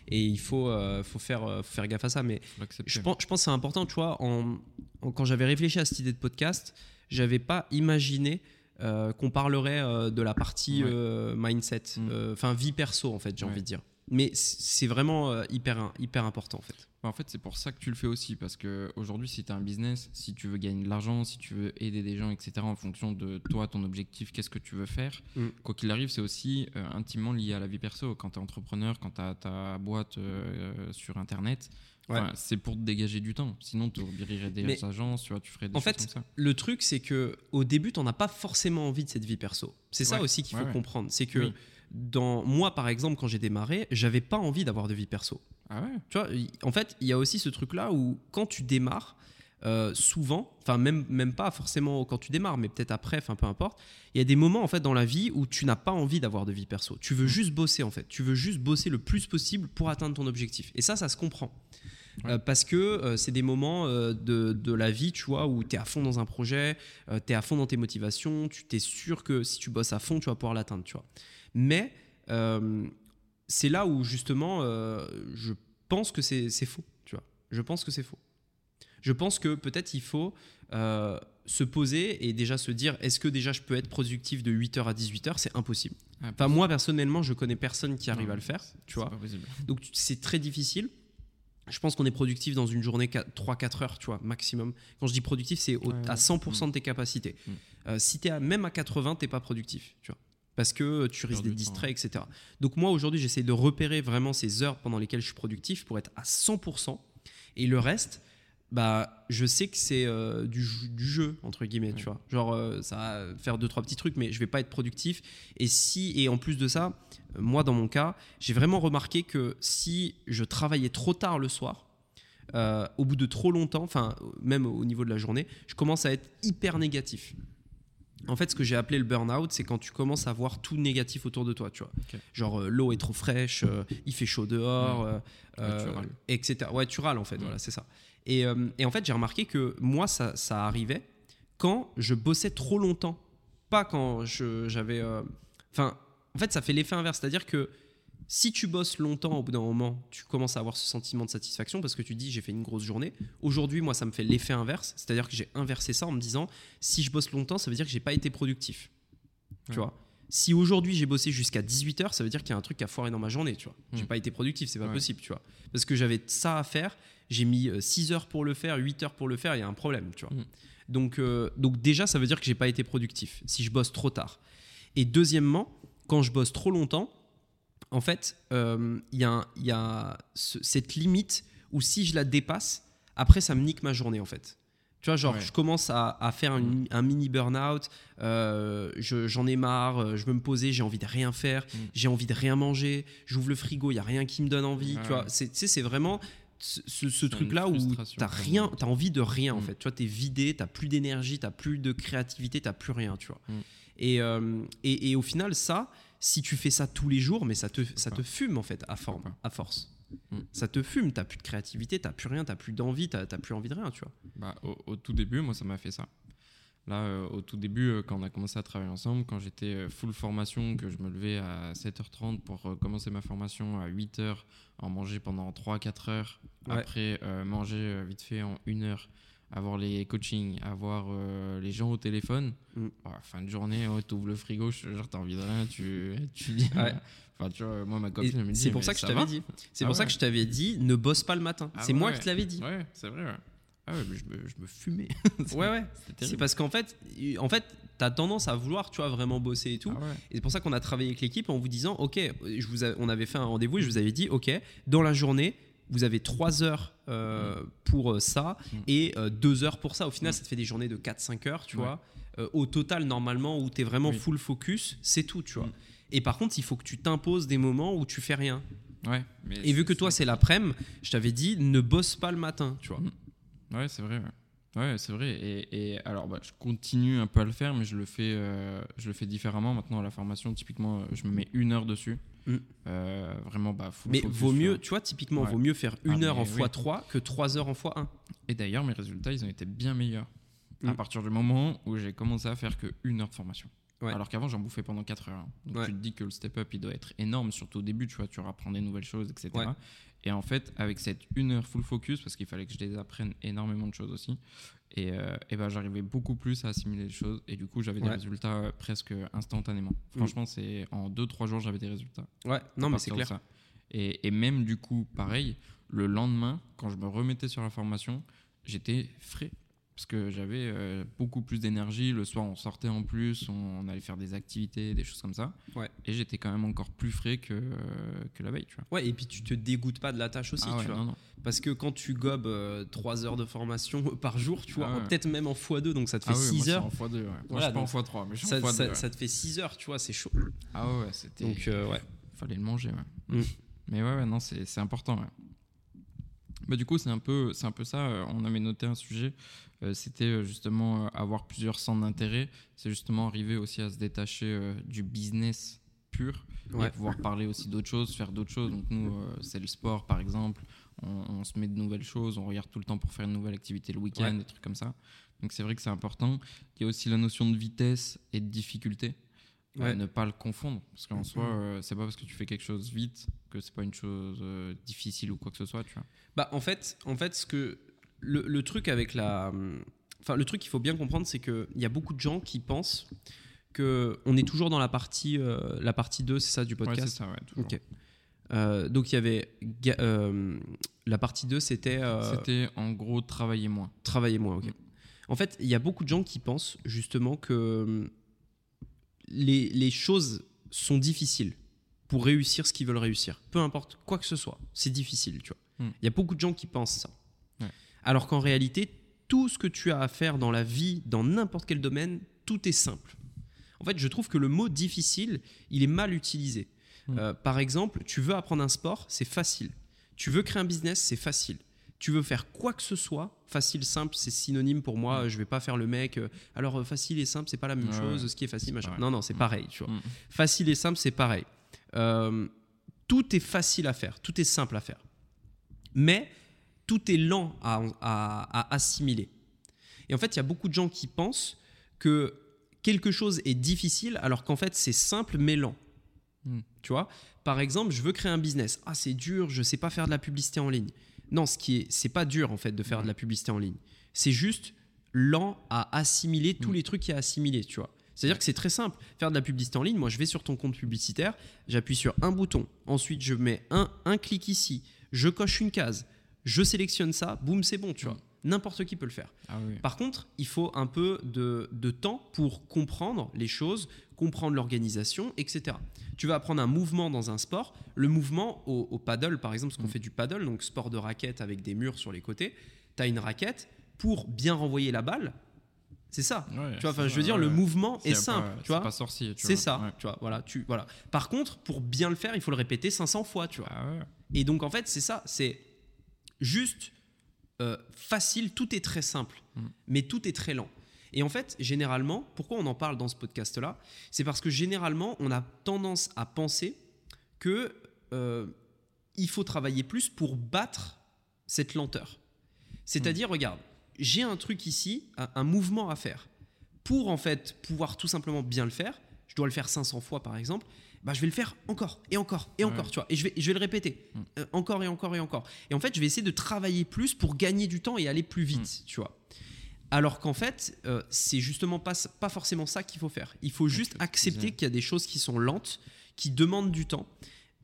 Et il faut, euh, faut, faire, euh, faut faire gaffe à ça. Mais je pense, je pense que c'est important, tu vois, en, en- quand j'avais réfléchi à cette idée de podcast, j'avais pas imaginé euh, qu'on parlerait euh, de la partie Ouais. euh, mindset, Mm. euh, enfin vie perso en fait, j'ai envie de dire. Mais c'est vraiment euh, hyper, hyper important en fait. Bah, En fait, c'est pour ça que tu le fais aussi. Parce que aujourd'hui, si tu as un business, si tu veux gagner de l'argent, si tu veux aider des gens, etc., en fonction de toi, ton objectif, qu'est-ce que tu veux faire, Mm. quoi qu'il arrive, c'est aussi euh, intimement lié à la vie perso. Quand tu es entrepreneur, quand tu as ta boîte euh, sur Internet, Ouais. c'est pour te dégager du temps. Sinon, tu ouvrirais des Mais- agences, tu vois, tu ferais des En choses fait, comme ça. Le truc, c'est que au début, t'en as pas forcément envie de cette vie perso. C'est ça aussi qu'il faut ouais. comprendre. C'est que Oui. Dans moi, par exemple, quand j'ai démarré, j'avais pas envie d'avoir de vie perso. Ah ouais? Tu vois, en fait, il y a aussi ce truc-là où quand tu démarres, euh, souvent, enfin même même pas forcément quand tu démarres, mais peut-être après, enfin peu importe. Il y a des moments en fait dans la vie où tu n'as pas envie d'avoir de vie perso. Tu veux juste bosser en fait. Tu veux juste bosser le plus possible pour atteindre ton objectif. Et ça, ça se comprend. Ouais. Euh, parce que euh, c'est des moments euh, de, de la vie, tu vois, où tu es à fond dans un projet, tu es à fond dans tes motivations, tu t'es sûr que si tu bosses à fond, tu vas pouvoir l'atteindre, tu vois. Mais c'est là où justement, je pense que c'est faux, tu vois. Je pense que c'est faux. Je pense que peut-être il faut se poser et déjà se dire est-ce que déjà je peux être productif de 8h à 18h C'est impossible. Ah, Enfin, moi personnellement, je connais personne qui arrive non, à le faire, tu vois. pas. Donc c'est très difficile. Je pense qu'on est productif dans une journée 3-4 heures, tu vois, maximum. Quand je dis productif, c'est Ouais, à 100% de tes capacités. Mm. Euh, si tu es même à 80, t'es pas productif, tu vois. Parce que tu risques d'être temps, distrait, etc. Donc moi, aujourd'hui, j'essaie de repérer vraiment ces heures pendant lesquelles je suis productif pour être à 100%. Et le reste, bah, je sais que c'est euh, du, jeu- du jeu, entre guillemets, tu vois. Genre, euh, ça va faire deux, trois petits trucs, mais je vais pas être productif. Et si, et en plus de ça, euh, moi, dans mon cas, j'ai vraiment remarqué que si je travaillais trop tard le soir, euh, au bout de trop longtemps, enfin, même au niveau de la journée, je commence à être hyper négatif. En fait, ce que j'ai appelé le burn-out, c'est quand tu commences à voir tout négatif autour de toi, tu vois. Genre, euh, l'eau est trop fraîche, euh, il fait chaud dehors, Ouais, tu râles. etc. Ouais, tu râles en fait, Mm. voilà, c'est ça. Et, et en fait, j'ai remarqué que moi, ça, ça arrivait quand je bossais trop longtemps. Pas quand j'avais. Enfin, en fait, ça fait l'effet inverse. C'est-à-dire que si tu bosses longtemps, au bout d'un moment, tu commences à avoir ce sentiment de satisfaction parce que tu dis j'ai fait une grosse journée. Aujourd'hui, moi, ça me fait l'effet inverse. C'est-à-dire que j'ai inversé ça en me disant si je bosse longtemps, ça veut dire que j'ai pas été productif. Tu Ouais. vois? Si aujourd'hui j'ai bossé jusqu'à 18h, ça veut dire qu'il y a un truc qui a foiré dans ma journée, tu vois. J'ai Mm. pas été productif, c'est pas Ouais. possible, tu vois. Parce que j'avais ça à faire, j'ai mis 6 heures pour le faire, 8 heures pour le faire, il y a un problème, tu vois. Mm. Donc, euh, donc déjà, ça veut dire que j'ai pas été productif si je bosse trop tard. Et deuxièmement, quand je bosse trop longtemps, en fait, euh, il y a, il y a ce- cette limite où si je la dépasse, après ça me nique ma journée en fait. Tu vois, genre, Ouais. je commence à, à faire une- un mini burn-out, euh, je- j'en ai marre, euh, je veux me poser, j'ai envie de rien faire, Mm. j'ai envie de rien manger, j'ouvre le frigo, il y a rien qui me donne envie. Ouais. Tu vois, c'est, tu sais, c'est vraiment ce, truc-là où t'as rien, t'as envie de rien en Mm. fait. Tu vois, t'es vidé, t'as plus d'énergie, t'as plus de créativité, t'as plus rien, tu vois. Mm. Et, euh, et, et au final, ça, si tu fais ça tous les jours, mais ça te, ça te fume en fait, à, forme, à force. Mm. Ça te fume, t'as plus de créativité, t'as plus rien, t'as plus d'envie, t'as t'as plus envie de rien, tu vois. Bah, au, au tout début, moi, ça m'a fait ça. Là, euh, au tout début, euh, quand on a commencé à travailler ensemble, quand j'étais euh, full formation, que je me levais à 7h30 pour commencer ma formation à 8h, en manger pendant 3-4 heures, Ouais. après manger vite fait en 1 heure, avoir les coachings, avoir euh, les gens au téléphone, Mm. bah, fin de journée, ouais, tu ouvres le frigo, genre t'as envie de rien, tu, tu dis. Ouais. Enfin, tu vois, moi, ma copine, elle me dit. C'est pour ça que je va t'avais dit. C'est Ah pour ça que je t'avais dit, ne bosse pas le matin. Ah c'est moi qui te l'avais dit. Ouais, c'est vrai. Ah ouais, mais je me, je me fumais. Ouais, ouais. C'est parce qu'en fait, en fait, t'as tendance à vouloir, tu vois, vraiment bosser et tout. Ah ouais. Et c'est pour ça qu'on a travaillé avec l'équipe en vous disant, ok, je vous a- on avait fait un rendez-vous et je vous avais dit, ok, dans la journée, vous avez 3 heures euh, pour euh, ça Mm. et 2 heures pour ça. Au final, ça te fait des journées de 4-5 heures, tu Ouais. vois. Euh, au total, normalement, où tu es vraiment Oui. full focus, c'est tout, tu vois. Mm. Et par contre, il faut que tu t'imposes des moments où tu fais rien. Ouais, mais Et vu que toi, c'est l'après-midi, je t'avais dit, ne bosse pas le matin, tu vois. Mm. Ouais, c'est vrai. Ouais, Ouais, c'est vrai. Et, et alors, bah, je continue un peu à le faire, mais je le fais, euh, je le fais différemment. Maintenant, à la formation, typiquement, euh, je me mets une heure dessus. Mm. Euh, vraiment, bah, full Mais focus, vaut mieux, tu vois, typiquement, Ouais. vaut mieux faire une Ah, heure en oui. x3 que 3 heures en x1. Et d'ailleurs, mes résultats, ils ont été bien meilleurs Mm. à partir du moment où j'ai commencé à faire que une heure de formation. Ouais. Alors qu'avant, j'en bouffais pendant 4 heures. hein. Donc Ouais. tu te dis que le step-up, il doit être énorme, surtout au début, tu vois, tu apprends des nouvelles choses, etc. Et en fait, avec cette une heure full focus, parce qu'il fallait que je les apprenne énormément de choses aussi, et, euh, et ben, j'arrivais beaucoup plus à assimiler les choses, et du coup, j'avais des résultats euh, presque instantanément. Franchement, c'est en 2-3 jours, j'avais des résultats. Ouais, non, mais c'est clair. ça. Et, et même du coup, pareil, le lendemain, quand je me remettais sur la formation, j'étais frais. Parce que j'avais euh, beaucoup plus d'énergie. Le soir, on sortait en plus, on, on allait faire des activités, des choses comme ça. Ouais. Et j'étais quand même encore plus frais que, euh, que la veille, tu vois. Ouais, et puis tu te dégoûtes pas de la tâche aussi, Ah ouais, tu vois. non, non. Parce que quand tu gobes 3 heures de formation par jour, tu vois, Ah ouais. peut-être même en x2, donc ça te fait Ah oui, 6 moi, c'est heures. en x2, ouais. Moi, Voilà, je suis pas en donc x3, mais je suis Ça, en x2. ça- te fait 6 heures, tu vois, c'est chaud. Ah ouais, c'était. Donc, euh, ouais. fallait le manger. Ouais. Mm. Mais ouais, ouais, non, c'est c'est important. ouais. Bah, du coup, c'est un, peu- un peu ça. euh, On avait noté un sujet. euh, C'était euh, justement avoir plusieurs centres d'intérêt. C'est justement arriver aussi à se détacher euh, du business pur Ouais. et pouvoir parler aussi d'autres choses, faire d'autres choses. Donc, nous, euh, c'est le sport par exemple. On, on se met de nouvelles choses. On regarde tout le temps pour faire une nouvelle activité le week-end, Ouais. des trucs comme ça. Donc, c'est vrai que c'est important. Il y a aussi la notion de vitesse et de difficulté. Ouais. ne pas le confondre parce qu'en soi euh, c'est pas parce que tu fais quelque chose vite que c'est pas une chose euh, difficile ou quoi que ce soit tu vois Bah, en fait, en fait ce que, le, le truc avec la. Enfin, le truc qu'il faut bien comprendre, c'est qu'il y a beaucoup de gens qui pensent que on est toujours dans la partie, euh, la partie 2, c'est ça, du ouais c'est podcast ça ouais toujours. Ok. Euh, donc, il y avait. la partie 2, c'était. c'était en gros travailler moins Travailler moins, ok. Mm. En fait, il y a beaucoup de gens qui pensent justement que les, les choses sont difficiles pour réussir ce qu'ils veulent réussir. Peu importe quoi que ce soit, c'est difficile, tu vois. Mm. Il y a beaucoup de gens qui pensent ça. Ouais. Alors qu'en réalité, tout ce que tu as à faire dans la vie, dans n'importe quel domaine, tout est simple. En fait, je trouve que le mot difficile, il est mal utilisé. Mm. Euh, par exemple, tu veux apprendre un sport, c'est facile. Tu veux créer un business, c'est facile. Tu veux faire quoi que ce soit, facile, simple, c'est synonyme pour moi. Je vais pas faire le mec. euh, alors euh, facile et simple, c'est pas la même Ouais, chose. Ce qui est facile, machin. Non, non, c'est pareil. Tu vois. Facile et simple, c'est pareil. Euh, tout est facile à faire, tout est simple à faire. Mais tout est lent à, à- à assimiler. Et en fait, il y a beaucoup de gens qui pensent que quelque chose est difficile alors qu'en fait, c'est simple mais lent. Mm. Tu vois? Par exemple, je veux créer un business. Ah, c'est dur, je sais pas faire de la publicité en ligne. Non, ce qui est, c'est pas dur en fait de faire de la publicité en ligne. C'est juste lent à assimiler tous Mm. les trucs qu'il y a à assimiler, tu vois. C'est-à-dire que c'est très simple. Faire de la publicité en ligne, moi je vais sur ton compte publicitaire, j'appuie sur un bouton, ensuite je mets un, un clic ici, je coche une case, je sélectionne ça, boum, c'est bon, tu vois. N'importe qui peut le faire. ah oui Par contre, il faut un peu de, de temps pour comprendre les choses, comprendre l'organisation, etc. Tu vas apprendre un mouvement dans un sport. Le mouvement au, au paddle, par exemple, parce qu'on Mm. fait du paddle, donc sport de raquette avec des murs sur les côtés, tu as une raquette pour bien renvoyer la balle. C'est ça. Ouais, Tu vois, enfin, je veux dire, ouais. le mouvement est simple. tu vois, pas sorcier c'est ça. Ouais. Tu vois, voilà, tu, voilà. Par contre, pour bien le faire, il faut le répéter 500 fois. Tu vois. ah Et donc, en fait, c'est ça. C'est juste euh, facile. Tout est très simple, Mm. mais tout est très lent. Et en fait, généralement, pourquoi on en parle dans ce podcast-là? C'est parce que généralement, on a tendance à penser que euh, il faut travailler plus pour battre cette lenteur. C'est-à-dire, regarde, j'ai un truc ici, un, mouvement à faire. pour en fait pouvoir tout simplement bien le faire, je dois le faire 500 fois par exemple, bah, je vais le faire encore et encore et Ouais. encore, tu vois. Et je vais, je vais le répéter Mm. euh, encore et encore et encore. Et en fait, je vais essayer de travailler plus pour gagner du temps et aller plus vite, tu vois. Alors qu'en fait, euh, c'est justement pas, pas forcément ça qu'il faut faire. Il faut juste accepter qu'il y a des choses qui sont lentes, qui demandent du temps.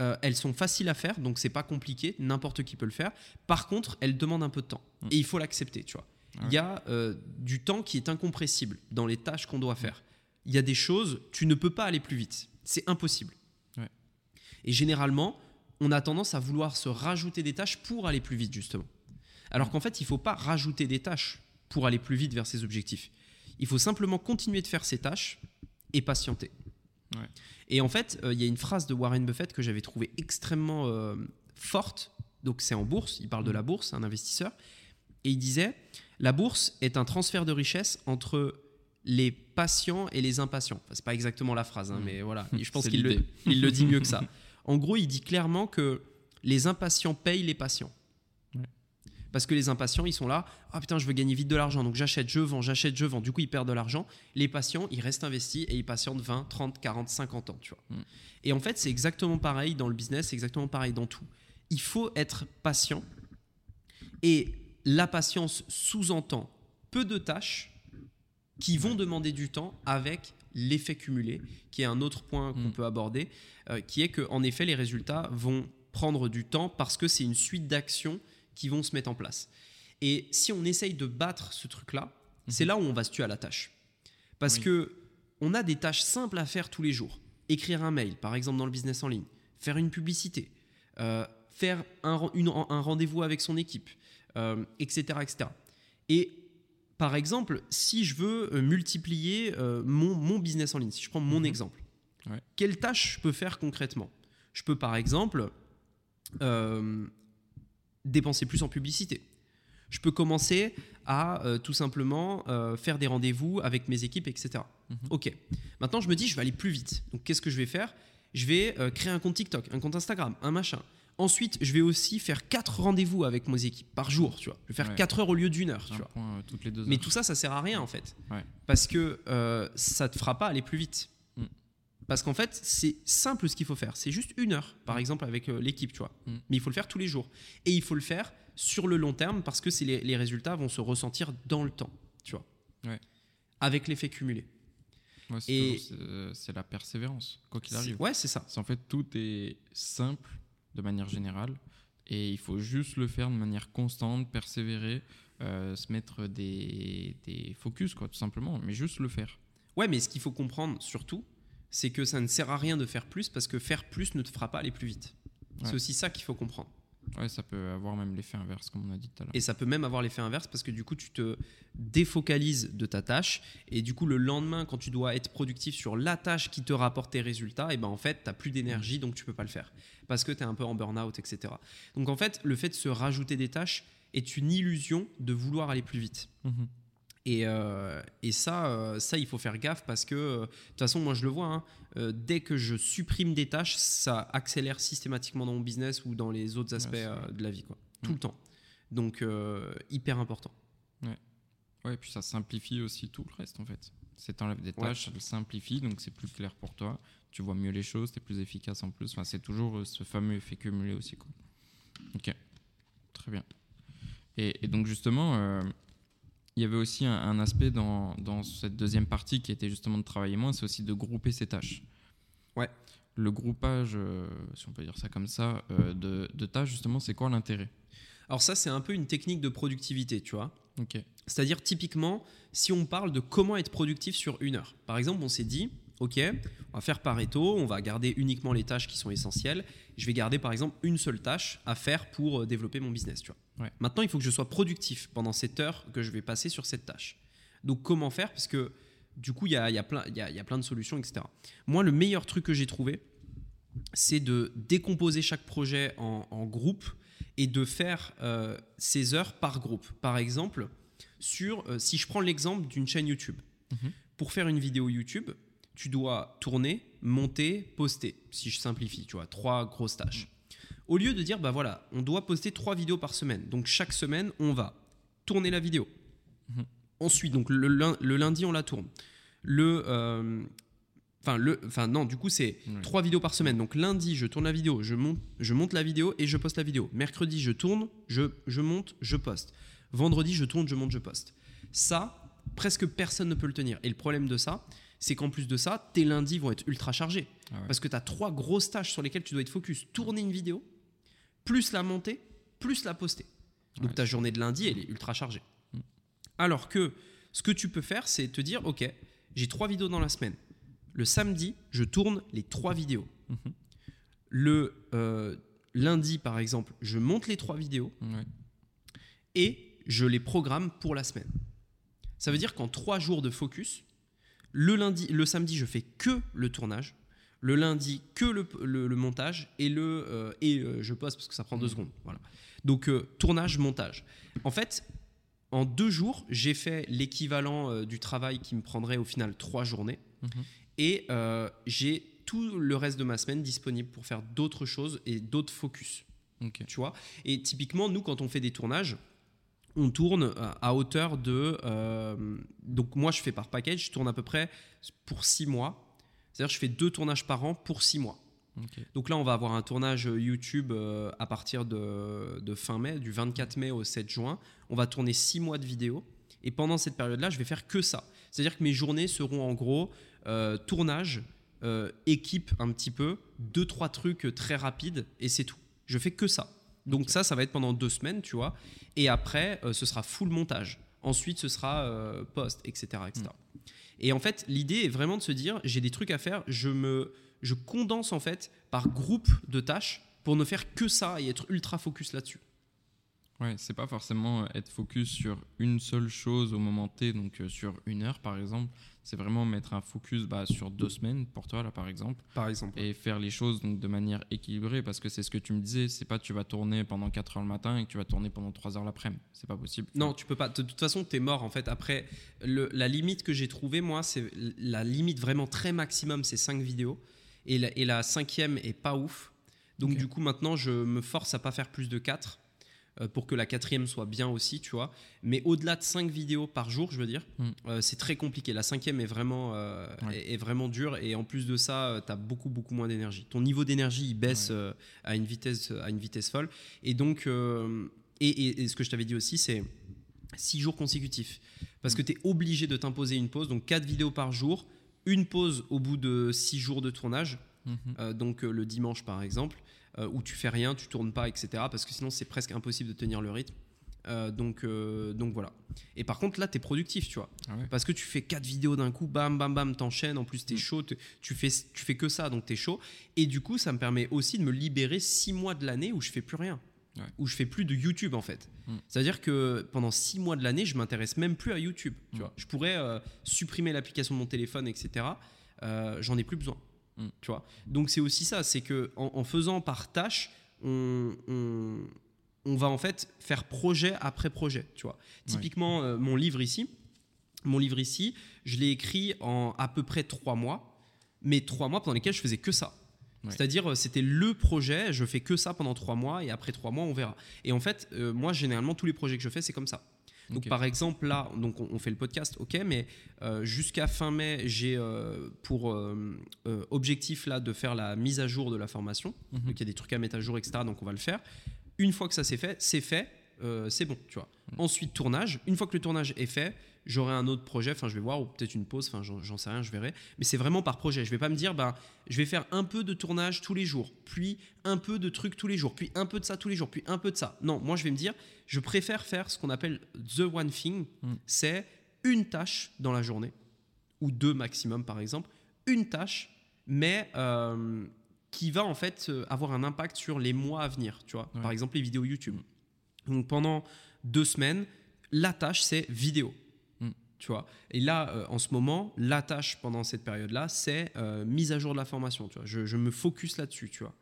Euh, elles sont faciles à faire, donc c'est pas compliqué, n'importe qui peut le faire. Par contre, elles demandent un peu de temps. Mm. Et il faut l'accepter, tu vois. Il y a euh, du temps qui est incompressible dans les tâches qu'on doit faire. Il y a des choses, tu ne peux pas aller plus vite. C'est impossible. Ouais. Et généralement, on a tendance à vouloir se rajouter des tâches pour aller plus vite, justement. Alors qu'en fait, il ne faut pas rajouter des tâches pour aller plus vite vers ses objectifs. Il faut simplement continuer de faire ses tâches et patienter. Ouais. Et en fait, euh, il y a une phrase de Warren Buffett que j'avais trouvée extrêmement euh, forte. Donc c'est en bourse, il parle de la bourse, un investisseur. Et il disait, la bourse est un transfert de richesse entre les patients et les impatients. Enfin, c'est pas exactement la phrase, hein, Mm. mais voilà. Je pense qu'il le, il le dit mieux que ça. En gros, il dit clairement que les impatients payent les patients. Ouais. Parce que les impatients, ils sont là, ah putain, je veux gagner vite de l'argent, donc j'achète, je vends, j'achète, je vends. Du coup, ils perdent de l'argent. Les patients, ils restent investis et ils patientent 20, 30, 40, 50 ans, tu vois. Mm. Et en fait, c'est exactement pareil dans le business, c'est exactement pareil dans tout. Il faut être patient. Et la patience sous-entend peu de tâches qui vont demander du temps avec l'effet cumulé, qui est un autre point qu'on Mm. peut aborder, euh, qui est qu'en effet, les résultats vont prendre du temps parce que c'est une suite d'actions qui vont se mettre en place. Et si on essaye de battre ce truc-là, c'est là où on va se tuer à la tâche. Parce Oui. que on a des tâches simples à faire tous les jours. Écrire un mail, par exemple dans le business en ligne, faire une publicité, euh, faire un, ren- une- un rendez-vous avec son équipe, euh, etc., etc. Et par exemple, si je veux euh, multiplier euh, mon, mon business en ligne, si je prends mon Mhm. exemple, Ouais. quelles tâches je peux faire concrètement? Je peux par exemple euh, dépenser plus en publicité. Je peux commencer à euh, tout simplement faire des rendez-vous avec mes équipes, etc. Mhm. Ok. Maintenant, je me dis, je vais aller plus vite. Donc, qu'est-ce que je vais faire? Je vais créer un compte TikTok, un compte Instagram, un machin. Ensuite, je vais aussi faire quatre rendez-vous avec mes équipes par jour, tu vois. Je vais faire Ouais. 4 heures au lieu d'une heure, tu Un vois. point euh, toutes les deux Mais tout ça, ça sert à rien en fait. Ouais. Parce que euh, ça te fera pas aller plus vite. Mm. Parce qu'en fait, c'est simple ce qu'il faut faire. C'est juste une heure, par exemple, avec euh, l'équipe, tu vois. Mm. Mais il faut le faire tous les jours. Et il faut le faire sur le long terme parce que les, les résultats vont se ressentir dans le temps, tu vois. Ouais. Avec l'effet cumulé. Ouais, c'est c'est la persévérance, quoi qu'il arrive. Ouais, c'est ça. C'est en fait tout est simple de manière générale et il faut juste le faire de manière constante, persévérer, euh, se mettre des, des focus quoi, tout simplement, mais juste le faire. Ouais, mais ce qu'il faut comprendre surtout, c'est que ça ne sert à rien de faire plus parce que faire plus ne te fera pas aller plus vite. Ouais. C'est aussi ça qu'il faut comprendre. Ouais, ça peut avoir même l'effet inverse comme on a dit tout à l'heure. Et ça peut même avoir l'effet inverse parce que du coup, tu te défocalises de ta tâche. Et du coup, le lendemain, quand tu dois être productif sur la tâche qui te rapporte tes résultats, et ben en fait, tu n'as plus d'énergie, donc tu peux pas le faire. Parce que tu es un peu en burn-out, etc. Donc en fait, le fait de se rajouter des tâches est une illusion de vouloir aller plus vite. Mhm. Et, euh, et ça, euh, ça, il faut faire gaffe parce que, euh, de toute façon, moi je le vois, hein, dès que je supprime des tâches, ça accélère systématiquement dans mon business ou dans les autres aspects c'est de la vie, quoi. Tout le temps. Donc, hyper important. Ouais, et puis ça simplifie aussi tout le reste en fait. Ça t'enlève des Ouais. tâches, ça le simplifie, donc c'est plus clair pour toi. Tu vois mieux les choses, tu es plus efficace en plus. Enfin, c'est toujours ce fameux effet cumulé aussi. Quoi. Ok, très bien. Et, et donc justement, il y avait aussi un, un aspect dans, dans cette deuxième partie qui était justement de travailler moins, c'est aussi de grouper ses tâches. Ouais. Le groupage, euh, si on peut dire ça comme ça, euh, de, de tâches, justement, c'est quoi l'intérêt? Alors ça, c'est un peu une technique de productivité, tu vois. Ok. C'est-à-dire, typiquement, si on parle de comment être productif sur une heure. Par exemple, on s'est dit, OK, on va faire Pareto, on va garder uniquement les tâches qui sont essentielles. Je vais garder, par exemple, une seule tâche à faire pour euh, développer mon business, tu vois. Ouais. Maintenant, il faut que je sois productif pendant cette heure que je vais passer sur cette tâche. Donc, comment faire? Parce que, du coup, il y a, il y a plein- il y a- il y a plein de solutions, etc. Moi, le meilleur truc que j'ai trouvé, c'est de décomposer chaque projet en, en groupe et de faire euh, ces heures par groupe. Par exemple, sur, euh, si je prends l'exemple d'une chaîne YouTube, Mhm. pour faire une vidéo YouTube, tu dois tourner, monter, poster. Si je simplifie, tu vois, trois grosses tâches. Au lieu de dire, bah voilà, on doit poster trois vidéos par semaine. Donc chaque semaine, on va tourner la vidéo, Mhm. Ensuite, donc le, lun- le lundi, on la tourne. Le. euh, Enfin, le, enfin non, du coup, c'est trois vidéos par semaine. Donc lundi, je tourne la vidéo, je monte, je monte la vidéo et je poste la vidéo. Mercredi, je tourne, je, je monte, je poste. Vendredi, je tourne, je monte, je poste. Ça, presque personne ne peut le tenir. Et le problème de ça, c'est qu'en plus de ça, tes lundis vont être ultra chargés. Ah ouais. Parce que tu as trois grosses tâches sur lesquelles tu dois être focus. Tourner une vidéo, plus la monter, plus la poster. Donc Ouais. ta journée de lundi, elle est ultra chargée. Mm. Alors que ce que tu peux faire, c'est te dire, ok, j'ai trois vidéos dans la semaine. Le samedi, je tourne les trois vidéos. Mhm. Le euh, lundi, par exemple, je monte les trois vidéos Ouais. et je les programme pour la semaine. Ça veut dire qu'en trois jours de focus, le, lundi, le samedi, je fais que le tournage, le lundi, que le, le- le montage, et, le, euh, et euh, je poste parce que ça prend deux Mhm. secondes. Voilà. Donc, euh, tournage, montage. En fait, en deux jours, j'ai fait l'équivalent du travail qui me prendrait au final trois journées, Mhm. et j'ai tout le reste de ma semaine disponible pour faire d'autres choses et d'autres focus tu vois? Et typiquement, nous, quand on fait des tournages, on tourne à à hauteur de. euh, donc, moi, je fais par package, je tourne à peu près pour six mois. C'est-à-dire, je fais deux tournages par an pour six mois. Ok. Donc là, on va avoir un tournage YouTube euh, à partir de, de fin mai, du 24 mai au 7 juin. On va tourner six mois de vidéos. Et pendant cette période-là, je vais faire que ça. C'est-à-dire que mes journées seront en gros euh, tournage, euh, équipe un petit peu, deux, trois trucs très rapides, et c'est tout. Je fais que ça. Donc ça, ça va être pendant deux semaines, tu vois. Et après, euh, ce sera full montage. Ensuite, ce sera euh, post, etc. etc. Et en fait, l'idée est vraiment de se dire, j'ai des trucs à faire, je me, je condense en fait par groupe de tâches pour ne faire que ça et être ultra focus là-dessus. Ouais, c'est pas forcément être focus sur une seule chose au moment T, donc euh, sur une heure par exemple. C'est vraiment mettre un focus bah, sur deux semaines pour toi là par exemple Par exemple. et faire les choses donc, de manière équilibrée parce que c'est ce que tu me disais. C'est pas tu vas tourner pendant 4 heures le matin et que tu vas tourner pendant 3 heures l'après-midi. C'est pas possible. Non, tu peux pas. De toute façon, t'es mort en fait. Après, le- la limite que j'ai trouvée, moi, c'est la limite vraiment très maximum, c'est 5 vidéos. Et la, et la cinquième est pas ouf. Donc, du coup, maintenant, je me force à pas faire plus de 4 pour que la quatrième soit bien aussi, tu vois. Mais au-delà de 5 vidéos par jour, je veux dire, Mm. euh, c'est très compliqué. La cinquième est vraiment, euh, Ouais. est, est vraiment dure. Et en plus de ça, tu as beaucoup, beaucoup moins d'énergie. Ton niveau d'énergie, il baisse Ouais. euh, à, une vitesse, à une vitesse folle. Et donc, euh, et, et- et ce que je t'avais dit aussi, c'est 6 jours consécutifs. Parce que tu es obligé de t'imposer une pause, donc 4 vidéos par jour, une pause au bout de 6 jours de tournage, Mhm. euh, donc euh, le dimanche par exemple, euh, où tu fais rien, tu tournes pas, etc. Parce que sinon c'est presque impossible de tenir le rythme. Euh, donc, euh, donc voilà. Et par contre là, tu es productif, tu vois. Ah ouais. Parce que tu fais 4 vidéos d'un coup, bam, bam, bam, t'enchaînes, en plus t'es Mm. chaud, tu fais, tu fais que ça, donc t'es chaud. Et du coup, ça me permet aussi de me libérer 6 mois de l'année où je fais plus rien. Ouais. Où je fais plus de YouTube en fait. Mm. C'est-à-dire que pendant 6 mois de l'année, je m'intéresse même plus à YouTube. Tu Mm. vois. Je pourrais euh, supprimer l'application de mon téléphone, etc. Euh, J'en ai plus besoin. Mm. Tu vois. Donc c'est aussi ça, c'est que en, en faisant par tâche, on, on, on va en fait faire projet après projet. Tu vois. Typiquement, euh, mon livre ici, mon livre ici, je l'ai écrit en à peu près trois mois, mais trois mois pendant lesquels je faisais que ça. Ouais. C'est-à-dire, euh, c'était le projet, je fais que ça pendant trois mois, et après trois mois, on verra. Et en fait, euh, moi, généralement, tous les projets que je fais, c'est comme ça. Donc, par exemple, là, donc on, on fait le podcast, ok, mais euh, jusqu'à fin mai, j'ai euh, pour euh, objectif là de faire la mise à jour de la formation. Mhm. Donc, il y a des trucs à mettre à jour, etc. Donc, on va le faire. Une fois que ça c'est fait, c'est fait, c'est bon, tu vois. Mhm. Ensuite, tournage. Une fois que le tournage est fait, j'aurai un autre projet. Enfin, je vais voir, ou peut-être une pause. Enfin, j'en sais rien, je verrai. Mais c'est vraiment par projet. Je vais pas me dire, ben, je vais faire un peu de tournage tous les jours, puis un peu de trucs tous les jours, puis un peu de ça tous les jours, puis un peu de ça. Non, moi, je vais me dire, je préfère faire ce qu'on appelle the one thing. Mm. C'est une tâche dans la journée, ou deux maximum, par exemple. Une tâche, mais euh, qui va en fait euh, avoir un impact sur les mois à venir. Tu vois, Ouais. par exemple, les vidéos YouTube. Donc pendant deux semaines, la tâche c'est vidéo. Tu vois. Et là, euh, en ce moment, la tâche pendant cette période-là, c'est euh, mise à jour de la formation. Tu vois. Je, je me focus là-dessus. Tu vois.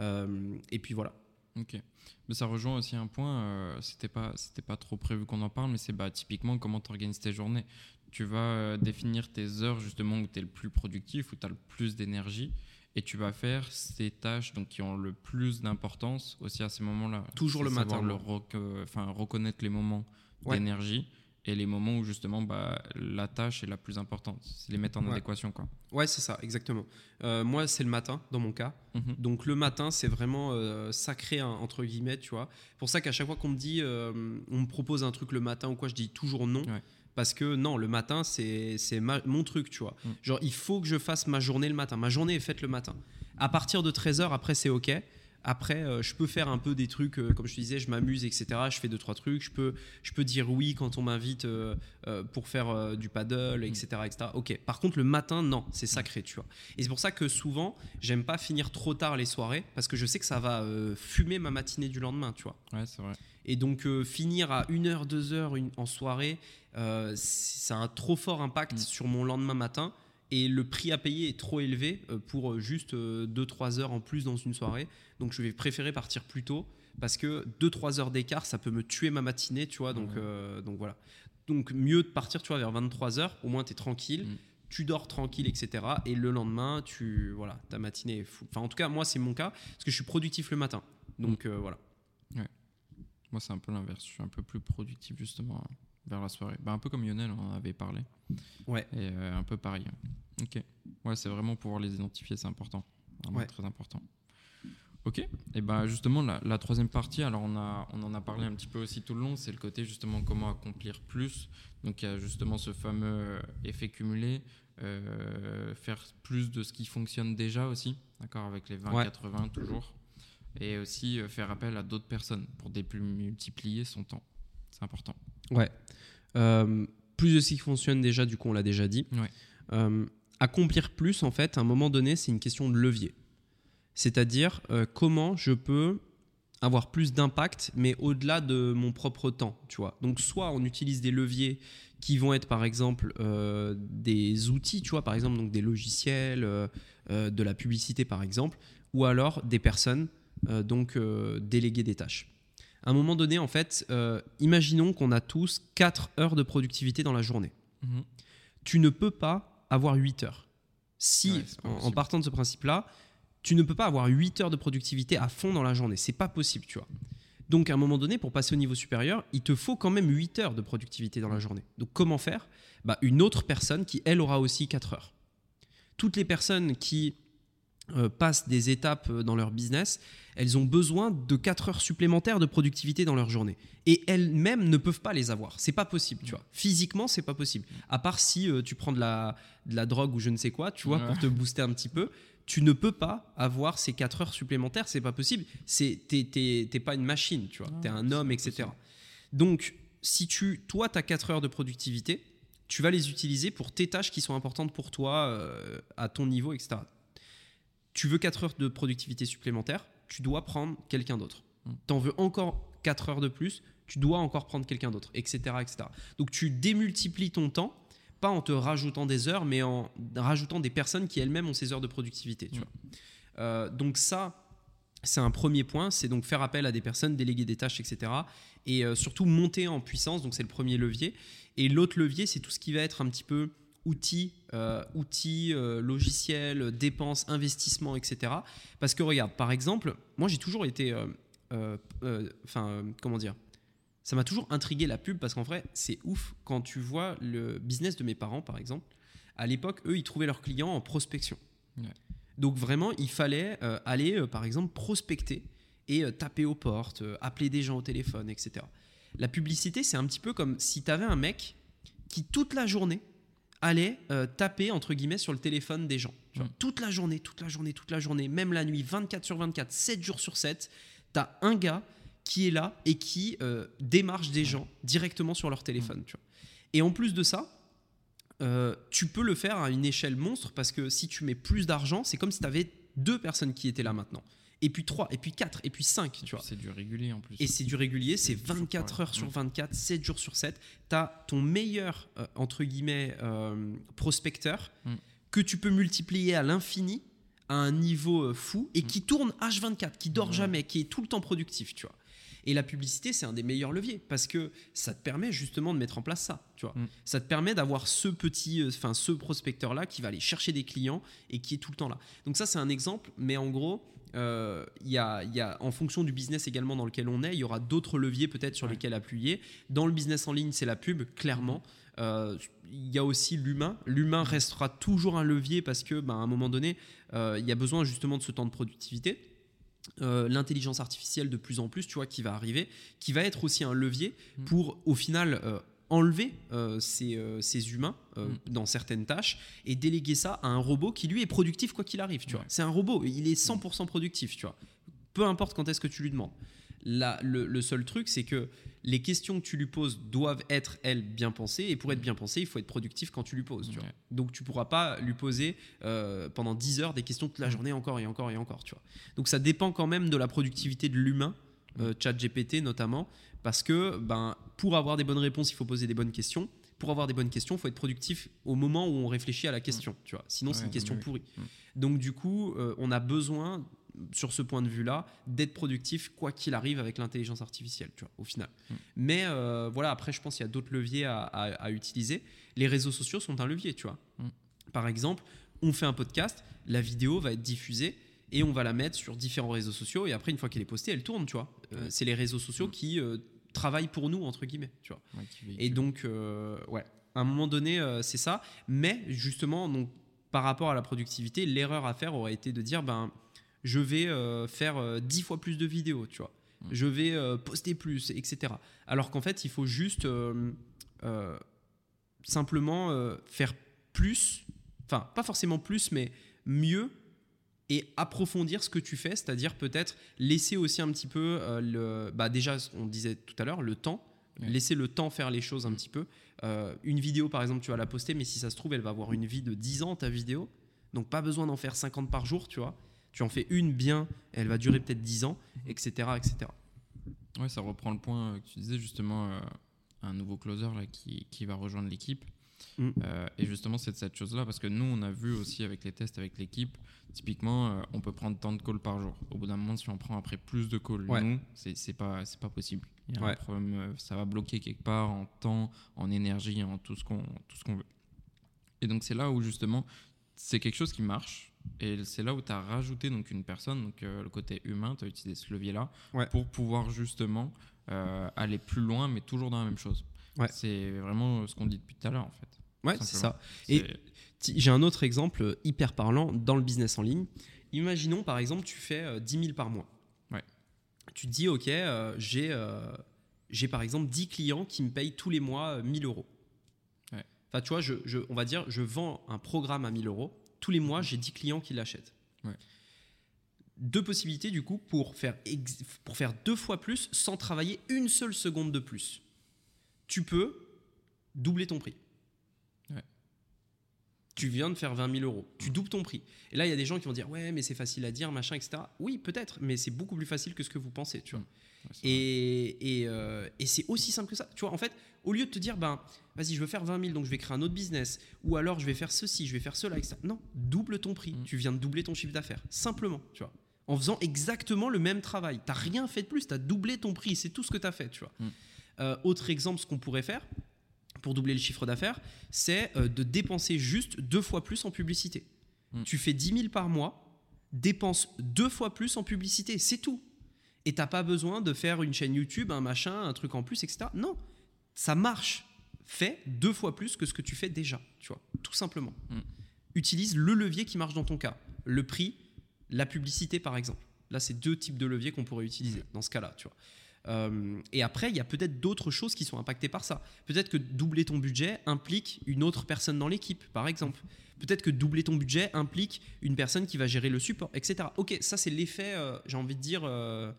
Euh, et puis voilà. Ok. Mais ça rejoint aussi un point, c'était pas, c'était pas trop prévu qu'on en parle, mais c'est bah, typiquement comment tu organises tes journées. Tu vas définir tes heures justement où tu es le plus productif, où tu as le plus d'énergie, et tu vas faire ces tâches donc, qui ont le plus d'importance aussi à ces moments-là. Toujours le matin, Le moi. rec- enfin, reconnaître les moments Ouais. d'énergie et les moments où justement bah, la tâche est la plus importante. C'est les mettre en Ouais. adéquation. Quoi. Ouais, c'est ça, exactement. Euh, moi, c'est le matin, dans mon cas. Mhm. Donc le matin, c'est vraiment euh, sacré, hein, entre guillemets, tu vois. pour ça qu'à chaque fois qu'on me dit, euh, on me propose un truc le matin ou quoi, je dis toujours non. Ouais. Parce que non, le matin, c'est mon truc, tu vois. Mm. Genre, il faut que je fasse ma journée le matin. Ma journée est faite le matin. À partir de 13h, après, c'est OK. Après, euh, je peux faire un peu des trucs, euh, comme je te disais, je m'amuse, etc. Je fais deux, trois trucs. Je peux, je peux dire oui quand on m'invite euh, pour faire du paddle, etc., etc. OK. Par contre, le matin, non, c'est sacré, tu vois. Et c'est pour ça que souvent, j'aime pas finir trop tard les soirées, parce que je sais que ça va fumer ma matinée du lendemain, tu vois. Ouais, c'est vrai. Et donc, euh, finir à 1h, 2h en soirée, euh, ça a un trop fort impact Mm. sur mon lendemain matin. Et le prix à payer est trop élevé euh, pour euh, juste 2-3 heures en plus dans une soirée. Donc, je vais préférer partir plus tôt parce que 2-3 heures d'écart, ça peut me tuer ma matinée, tu vois. Donc, euh, voilà. Donc, mieux de partir, tu vois, vers 23 heures. Au moins, tu es tranquille. Mm. Tu dors tranquille, etc. Et le lendemain, tu voilà, ta matinée est fou. Enfin, en tout cas, moi, c'est mon cas parce que je suis productif le matin. Donc, euh, voilà. Moi, c'est un peu l'inverse. Je suis un peu plus productif justement euh, vers la soirée. Bah, un peu comme Lionel, on en avait parlé. Ouais. Et euh, un peu pareil. Ok. Ouais, c'est vraiment pouvoir les identifier, c'est important. Vraiment Ouais. très important. Ok. Et ben justement, la, la troisième partie, alors on, a, on en a parlé un petit peu aussi tout le long, c'est le côté justement comment accomplir plus. Donc il y a justement ce fameux euh, effet cumulé, euh, faire plus de ce qui fonctionne déjà aussi, d'accord, avec les 20-80 Ouais. toujours. Et aussi euh, faire appel à d'autres personnes pour démultiplier son temps. C'est important. Ouais. Euh, plus de ce qui fonctionne déjà, du coup, on l'a déjà dit. Ouais. Euh, accomplir plus, en fait, à un moment donné, c'est une question de levier. C'est-à-dire euh, comment je peux avoir plus d'impact, mais au-delà de mon propre temps, tu vois. Donc, soit on utilise des leviers qui vont être, par exemple, euh, des outils, tu vois, par exemple, donc des logiciels, euh, euh, de la publicité, par exemple, ou alors des personnes, donc déléguer des tâches. À un moment donné, en fait, euh, imaginons qu'on a tous 4 heures de productivité dans la journée. Tu ne peux pas avoir 8 heures. Si, Ouais, en, partant de ce principe-là, tu ne peux pas avoir 8 heures de productivité à fond dans la journée. C'est pas possible, tu vois. Donc, à un moment donné, pour passer au niveau supérieur, il te faut quand même 8 heures de productivité dans la journée. Donc, comment faire? Bah, Une autre personne qui, elle, aura aussi 4 heures. Toutes les personnes qui passent des étapes euh, dans leur business, elles ont besoin de 4 heures supplémentaires de productivité dans leur journée. Et elles-mêmes ne peuvent pas les avoir. C'est pas possible, tu vois. Physiquement, c'est pas possible. À part si euh, tu prends de la, de la drogue ou je ne sais quoi, tu vois, Ouais. pour te booster un petit peu. Tu ne peux pas avoir ces 4 heures supplémentaires, c'est pas possible. C'est, t'es, t'es- t'es pas une machine, tu vois. T'es un homme, etc. possible. Donc, si tu, toi, tu as 4 heures de productivité, tu vas les utiliser pour tes tâches qui sont importantes pour toi, euh, à ton niveau, etc. Tu veux 4 heures de productivité supplémentaire, tu dois prendre quelqu'un d'autre. Mm. Tu en veux encore 4 heures de plus, tu dois encore prendre quelqu'un d'autre, etc., etc. Donc, tu démultiplies ton temps, pas en te rajoutant des heures, mais en rajoutant des personnes qui elles-mêmes ont ces heures de productivité. Tu Mm. vois. Euh, donc, ça, c'est un premier point, c'est donc faire appel à des personnes, déléguer des tâches, etc. Et euh, surtout monter en puissance, donc c'est le premier levier. Et l'autre levier, c'est tout ce qui va être un petit peu outils, euh, outils, euh, logiciels, dépenses, investissements, etc. Parce que regarde, par exemple, moi j'ai toujours été, euh, enfin, comment dire, ça m'a toujours intrigué la pub parce qu'en vrai, c'est ouf quand tu vois le business de mes parents, par exemple. À l'époque, eux, ils trouvaient leurs clients en prospection. Ouais. Donc vraiment, il fallait aller, par exemple, prospecter et taper aux portes, appeler des gens au téléphone, etc. La publicité, c'est un petit peu comme si tu avais un mec qui, toute la journée, allait euh, taper, entre guillemets, sur le téléphone des gens. Tu vois, Mm. Toute la journée, toute la journée, toute la journée, même la nuit, 24 sur 24, 7 jours sur 7, tu as un gars qui est là et qui euh, démarche des gens directement sur leur téléphone. Tu vois. Et en plus de ça, euh, tu peux le faire à une échelle monstre parce que si tu mets plus d'argent, c'est comme si tu avais deux personnes qui étaient là maintenant. Et puis trois, et puis quatre, et puis cinq, tu vois. C'est du régulier en plus. Et c'est du régulier, c'est toujours 24 pareil. heures sur Mm. 24, 7 jours sur 7. Tu as ton meilleur, euh, entre guillemets, euh, prospecteur Mm. que tu peux multiplier à l'infini à un niveau euh, fou et qui tourne H24, qui dort jamais, qui est tout le temps productif, tu vois. Et la publicité, c'est un des meilleurs leviers parce que ça te permet justement de mettre en place ça, tu vois. Mm. Ça te permet d'avoir ce petit, enfin ce prospecteur là qui va aller chercher des clients et qui est tout le temps là. Donc ça, c'est un exemple, mais en gros, euh, y, a, y a, en fonction du business également dans lequel on est, il y aura d'autres leviers peut-être sur Ouais. lesquels appuyer. Dans le business en ligne, c'est la pub, clairement. Euh, il y a aussi l'humain. L'humain restera toujours un levier parce que, ben, à un moment donné, euh, il y a besoin justement de ce temps de productivité. Euh, L'intelligence artificielle de plus en plus, tu vois, qui va arriver, qui va être aussi un levier Mm. pour, au final, euh, enlever euh, ces, euh, ces humains euh, Mm. dans certaines tâches et déléguer ça à un robot qui lui est productif quoi qu'il arrive, tu vois. C'est un robot, il est 100% productif, tu vois. Peu importe quand est-ce que tu lui demandes. Là, le, le seul truc, c'est que les questions que tu lui poses doivent être, elles, bien pensées. Et pour être bien pensé, il faut être productif quand tu lui poses. Tu vois. Ouais. Donc tu pourras pas lui poser euh, pendant 10 heures des questions toute la journée, encore et encore et encore. Tu vois. Donc ça dépend quand même de la productivité de l'humain, euh, ChatGPT notamment, parce que ben, pour avoir des bonnes réponses, il faut poser des bonnes questions. Pour avoir des bonnes questions, il faut être productif au moment où on réfléchit à la question. Tu vois. Sinon, c'est une question oui, pourrie. Mm. Donc du coup, euh, on a besoin, sur ce point de vue-là, d'être productif quoi qu'il arrive avec l'intelligence artificielle, tu vois, au final. Mm. Mais euh, voilà, après, je pense qu'il y a d'autres leviers à, à- à utiliser. Les réseaux sociaux sont un levier, tu vois. Mm. Par exemple, on fait un podcast, la vidéo va être diffusée et on va la mettre sur différents réseaux sociaux et après, une fois qu'elle est postée, elle tourne, tu vois. Euh, c'est les réseaux sociaux Mm. qui euh, travaillent pour nous, entre guillemets, tu vois. Ouais. Et donc, euh, ouais, à un moment donné, c'est ça. Mais justement, donc, par rapport à la productivité, l'erreur à faire aurait été de dire, ben, je vais faire 10 fois plus de vidéos, tu vois. Mm. Je vais poster plus, etc. Alors qu'en fait, il faut juste simplement faire plus, enfin, pas forcément plus, mais mieux et approfondir ce que tu fais, c'est-à-dire peut-être laisser aussi un petit peu euh, le, bah déjà, on disait tout à l'heure, le temps, Ouais. laisser le temps faire les choses un petit peu. Euh, une vidéo, par exemple, tu vas la poster, mais si ça se trouve, elle va avoir une vie de 10 ans, ta vidéo. Donc pas besoin d'en faire 50 par jour, tu vois. Tu en fais une bien, elle va durer peut-être 10 ans, etc. etc. Ouais, ça reprend le point euh, que tu disais justement, euh, un nouveau closer là, qui, qui va rejoindre l'équipe. Mm. Euh, et justement, c'est de cette chose-là, parce que nous, on a vu aussi avec les tests avec l'équipe, typiquement, euh, on peut prendre tant de calls par jour. Au bout d'un moment, si on prend après plus de calls, Ouais. nous, c'est pas, c'est pas possible. Il y a Ouais. un problème, euh, ça va bloquer quelque part en temps, en énergie, en tout ce qu'on tout ce qu'on veut. Et donc, c'est là où justement, c'est quelque chose qui marche. Et c'est là où tu as rajouté donc, une personne, donc euh, le côté humain, tu as utilisé ce levier-là Ouais. pour pouvoir justement aller plus loin, mais toujours dans la même chose. C'est vraiment ce qu'on dit depuis tout à l'heure, en fait. Ouais, c'est ça. Et- J'ai un autre exemple euh, hyper parlant dans le business en ligne. Imaginons par exemple, tu fais euh, 10 000 par mois. Ouais. Tu te dis, OK, euh, j'ai euh, par exemple 10 clients qui me payent tous les mois euh, 1000 euros. Ouais. Enfin, tu vois, je, je- on va dire, je vends un programme à 1000 euros. Tous les mois, j'ai 10 clients qui l'achètent. Ouais. Deux possibilités du coup pour faire, pour faire deux fois plus sans travailler une seule seconde de plus. Tu peux doubler ton prix. Tu viens de faire 20 000 euros. Tu doubles ton prix. Et là, il y a des gens qui vont dire Ouais, mais c'est facile à dire, machin, etc. Oui, peut-être, mais c'est beaucoup plus facile que ce que vous pensez, tu vois. Mm. Ouais, vrai. Et, et, euh, et c'est aussi simple que ça. Tu vois, en fait, au lieu de te dire, ben, vas-y, je veux faire 20 000, donc je vais créer un autre business, ou alors je vais faire ceci, je vais faire cela, etc. Non, double ton prix. Mm. Tu viens de doubler ton chiffre d'affaires. Simplement, tu vois. En faisant exactement le même travail. T'as rien fait de plus, tu as doublé ton prix. C'est tout ce que tu as fait, tu vois. Euh, autre exemple, ce qu'on pourrait faire pour doubler le chiffre d'affaires, c'est euh, de dépenser juste deux fois plus en publicité. Mm. Tu fais 10 000 par mois, dépense deux fois plus en publicité. C'est tout. Et t'as pas besoin de faire une chaîne YouTube, un machin, un truc en plus, etc. Non, ça marche. Fais deux fois plus que ce que tu fais déjà, tu vois, tout simplement. Mm. Utilise le levier qui marche dans ton cas. Le prix, la publicité, par exemple. Là, c'est deux types de leviers qu'on pourrait utiliser dans ce cas-là, tu vois. Euh, et après, il y a peut-être d'autres choses qui sont impactées par ça. Peut-être que doubler ton budget implique une autre personne dans l'équipe, par exemple. Peut-être que doubler ton budget implique une personne qui va gérer le support, etc. Ok, ça c'est l'effet, euh, j'ai envie de dire, euh,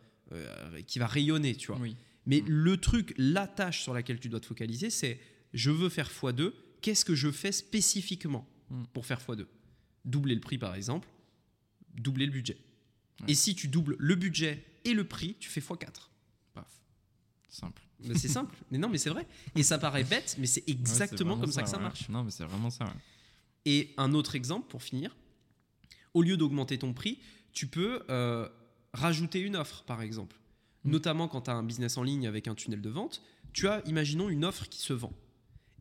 qui va rayonner, tu vois. Oui. Mais Mm. le truc, la tâche sur laquelle tu dois te focaliser, c'est je veux faire x2, qu'est-ce que je fais spécifiquement Mm. pour faire x2 Doubler le prix par exemple, doubler le budget. Ouais. Et si tu doubles le budget et le prix, tu fais x4. Simple. Mais c'est simple. Mais non, mais c'est vrai. Et ça paraît bête, mais c'est exactement comme ça, que ça ouais. marche. Non, mais c'est vraiment ça. ouais. Et un autre exemple pour finir, au lieu d'augmenter ton prix, tu peux euh, rajouter une offre, par exemple. Mm. Notamment quand tu as un business en ligne avec un tunnel de vente, tu as, imaginons, une offre qui se vend.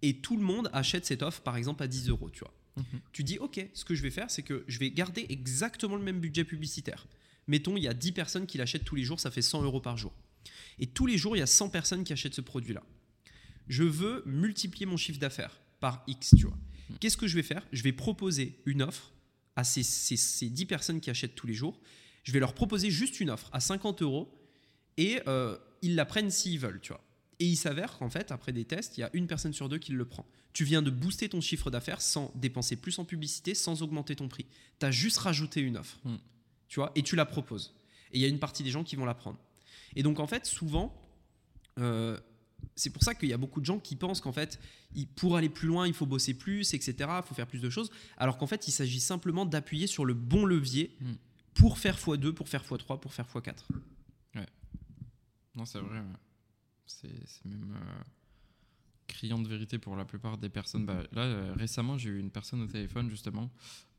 Et tout le monde achète cette offre, par exemple, à 10 euros, tu vois. Mhm. Tu dis, OK, ce que je vais faire, c'est que je vais garder exactement le même budget publicitaire. Mettons, il y a 10 personnes qui l'achètent tous les jours, ça fait 100 euros par jour. Et tous les jours, il y a 100 personnes qui achètent ce produit-là. Je veux multiplier mon chiffre d'affaires par X, tu vois. Qu'est-ce que je vais faire? Je vais proposer une offre à ces, ces, ces 10 personnes qui achètent tous les jours. Je vais leur proposer juste une offre à 50 euros et euh, ils la prennent s'ils veulent, tu vois. Et il s'avère qu'en fait, après des tests, il y a une personne sur deux qui le prend. Tu viens de booster ton chiffre d'affaires sans dépenser plus en publicité, sans augmenter ton prix. Tu as juste rajouté une offre, Mm. tu vois, et tu la proposes. Et il y a une partie des gens qui vont la prendre. Et donc, en fait, souvent, euh, c'est pour ça qu'il y a beaucoup de gens qui pensent qu'en fait, pour aller plus loin, il faut bosser plus, etc. Il faut faire plus de choses. Alors qu'en fait, il s'agit simplement d'appuyer sur le bon levier Mm. pour faire x2, pour faire x3, pour faire x4. Non, c'est vrai. ouais. C'est c'est même euh, criant de vérité pour la plupart des personnes. Bah, là, euh, récemment, j'ai eu une personne au téléphone, justement,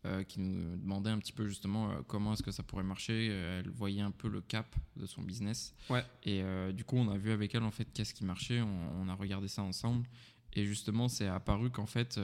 euh, qui nous demandait un petit peu, justement, euh, comment est-ce que ça pourrait marcher. Elle voyait un peu le cap de son business. Ouais. Et du coup, on a vu avec elle, en fait, qu'est-ce qui marchait. On, on a regardé ça ensemble. Et justement, c'est apparu qu'en fait,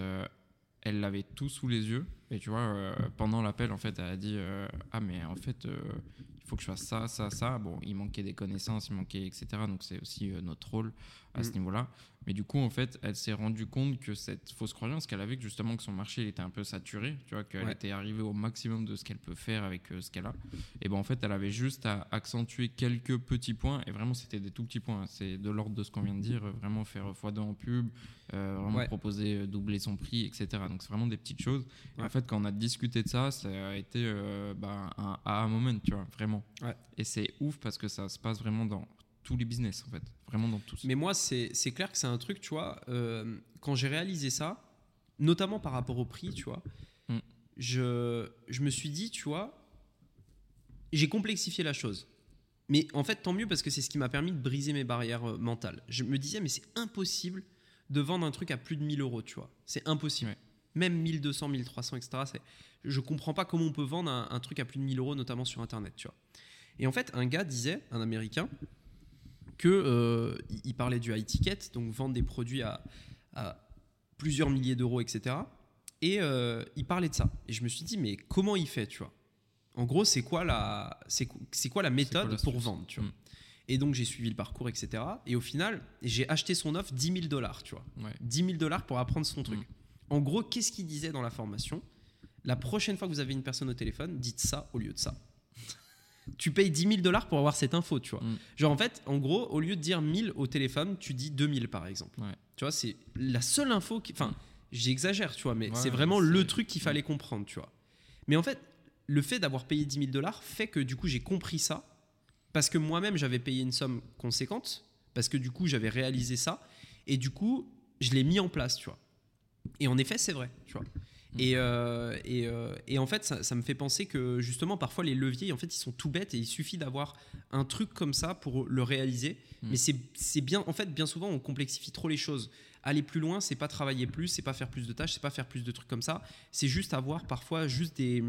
elle l'avait tout sous les yeux. Et tu vois, euh, pendant l'appel, en fait, elle a dit euh, Ah, mais en fait, euh, il faut que je fasse ça, ça, ça. Bon, il manquait des connaissances, il manquait, etc. Donc, c'est aussi notre rôle à ce Mm. niveau-là. Mais du coup, en fait, elle s'est rendue compte que cette fausse croyance qu'elle avait, que justement, que son marché il était un peu saturé, tu vois, qu'elle Ouais. était arrivée au maximum de ce qu'elle peut faire avec euh, ce qu'elle a. Et ben en fait, elle avait juste à accentuer quelques petits points. Et vraiment, c'était des tout petits points. hein. C'est de l'ordre de ce qu'on vient de dire. euh, Vraiment faire x2 en pub, euh, vraiment Ouais. proposer euh, doubler son prix, etc. Donc, c'est vraiment des petites choses. Et en fait, quand on a discuté de ça, ça a été euh, bah, un aha moment, tu vois, vraiment. Ouais. Et c'est ouf parce que ça se passe vraiment dans tous les business, en fait. Vraiment dans tous. Mais moi, c'est clair que c'est un truc, tu vois, euh, quand j'ai réalisé ça, notamment par rapport au prix, tu vois, Mm. je, je me suis dit, tu vois, j'ai complexifié la chose. Mais en fait, tant mieux parce que c'est ce qui m'a permis de briser mes barrières euh, mentales. Je me disais, mais c'est impossible de vendre un truc à plus de 1000 euros, tu vois. C'est impossible. Ouais. Même 1200, 1300, etc. Je comprends pas comment on peut vendre un, un truc à plus de 1000 euros, notamment sur Internet, tu vois. Et en fait, un gars disait, un Américain, que euh, il- parlait du high ticket, donc vendre des produits à, à plusieurs milliers d'euros, etc. Et euh, il parlait de ça. Et je me suis dit, mais comment il fait, tu vois? En gros, c'est quoi la, c'est qu- c'est quoi la méthode pour vendre, tu vois? Mm. Et donc j'ai suivi le parcours, etc. Et au final, j'ai acheté son offre 10 000 dollars, tu vois. Ouais. 10 000 dollars pour apprendre son truc. Mm. En gros, qu'est-ce qu'il disait dans la formation? La prochaine fois que vous avez une personne au téléphone, dites ça au lieu de ça. Tu payes 10 000 dollars pour avoir cette info, tu vois. Mm. Genre, en fait, en gros, au lieu de dire 1000 au téléphone, tu dis 2000 par exemple. Ouais. Tu vois, c'est la seule info qui. Enfin, j'exagère, tu vois, mais Ouais, c'est vraiment le truc qu'il fallait comprendre, tu vois. Mais en fait, le fait d'avoir payé 10 000 dollars fait que du coup, j'ai compris ça. Parce que moi-même, j'avais payé une somme conséquente. Parce que du coup, j'avais réalisé ça. Et du coup, je l'ai mis en place, tu vois. Et en effet, c'est vrai, tu vois. Et, euh, et, euh, et en fait, ça, ça me fait penser que justement, parfois, les leviers, en fait, ils sont tout bêtes et il suffit d'avoir un truc comme ça pour le réaliser. Mm. Mais c'est c'est bien, en fait, bien souvent, on complexifie trop les choses. Aller plus loin, c'est pas travailler plus, c'est pas faire plus de tâches, c'est pas faire plus de trucs comme ça. C'est juste avoir parfois juste des,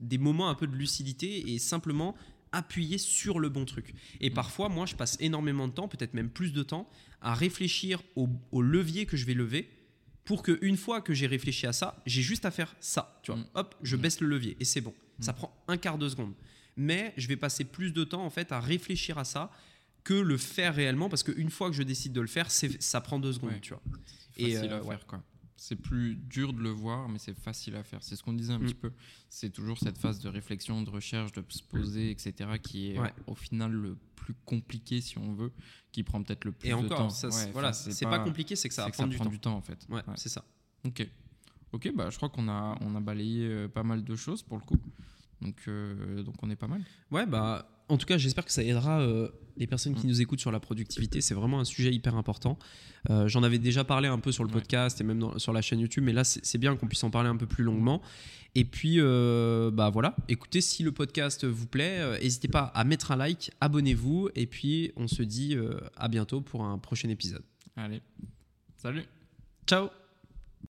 des moments un peu de lucidité et simplement appuyer sur le bon truc. Et parfois, moi, je passe énormément de temps, peut-être même plus de temps, à réfléchir au, au levier que je vais lever pour que une fois que j'ai réfléchi à ça, j'ai juste à faire ça. Tu vois, Mm. hop, je Mm. baisse le levier et c'est bon. Ça prend un quart de seconde. Mais je vais passer plus de temps en fait à réfléchir à ça que le faire réellement parce qu'une fois que je décide de le faire, ça prend deux secondes. Ouais. Tu vois. Et, euh, à ouais. faire quoi. C'est plus dur de le voir, mais c'est facile à faire. C'est ce qu'on disait un Mm. petit peu. C'est toujours cette phase de réflexion, de recherche, de se poser, etc., qui est Ouais. au final le plus compliqué, si on veut, qui prend peut-être le plus Et de encore, temps. ça, Ouais, c'est- voilà, c'est pas, compliqué, c'est que ça va que ça prendre du prend temps. du temps en fait. Ouais, Ouais. c'est ça. Ok. Ok, bah, je crois qu'on a, on a balayé euh, pas mal de choses pour le coup. Donc, euh, donc on est pas mal. Ouais, bah, en tout cas, j'espère que ça aidera euh, les personnes qui Mm. nous écoutent sur la productivité. C'est vraiment un sujet hyper important. Euh, J'en avais déjà parlé un peu sur le Ouais. podcast et même dans- sur la chaîne YouTube, mais là, c'est bien qu'on puisse en parler un peu plus longuement. Et puis, euh, bah voilà, écoutez, si le podcast vous plaît, n'hésitez pas à mettre un like, abonnez-vous, et puis on se dit à bientôt pour un prochain épisode. Allez. Salut. Ciao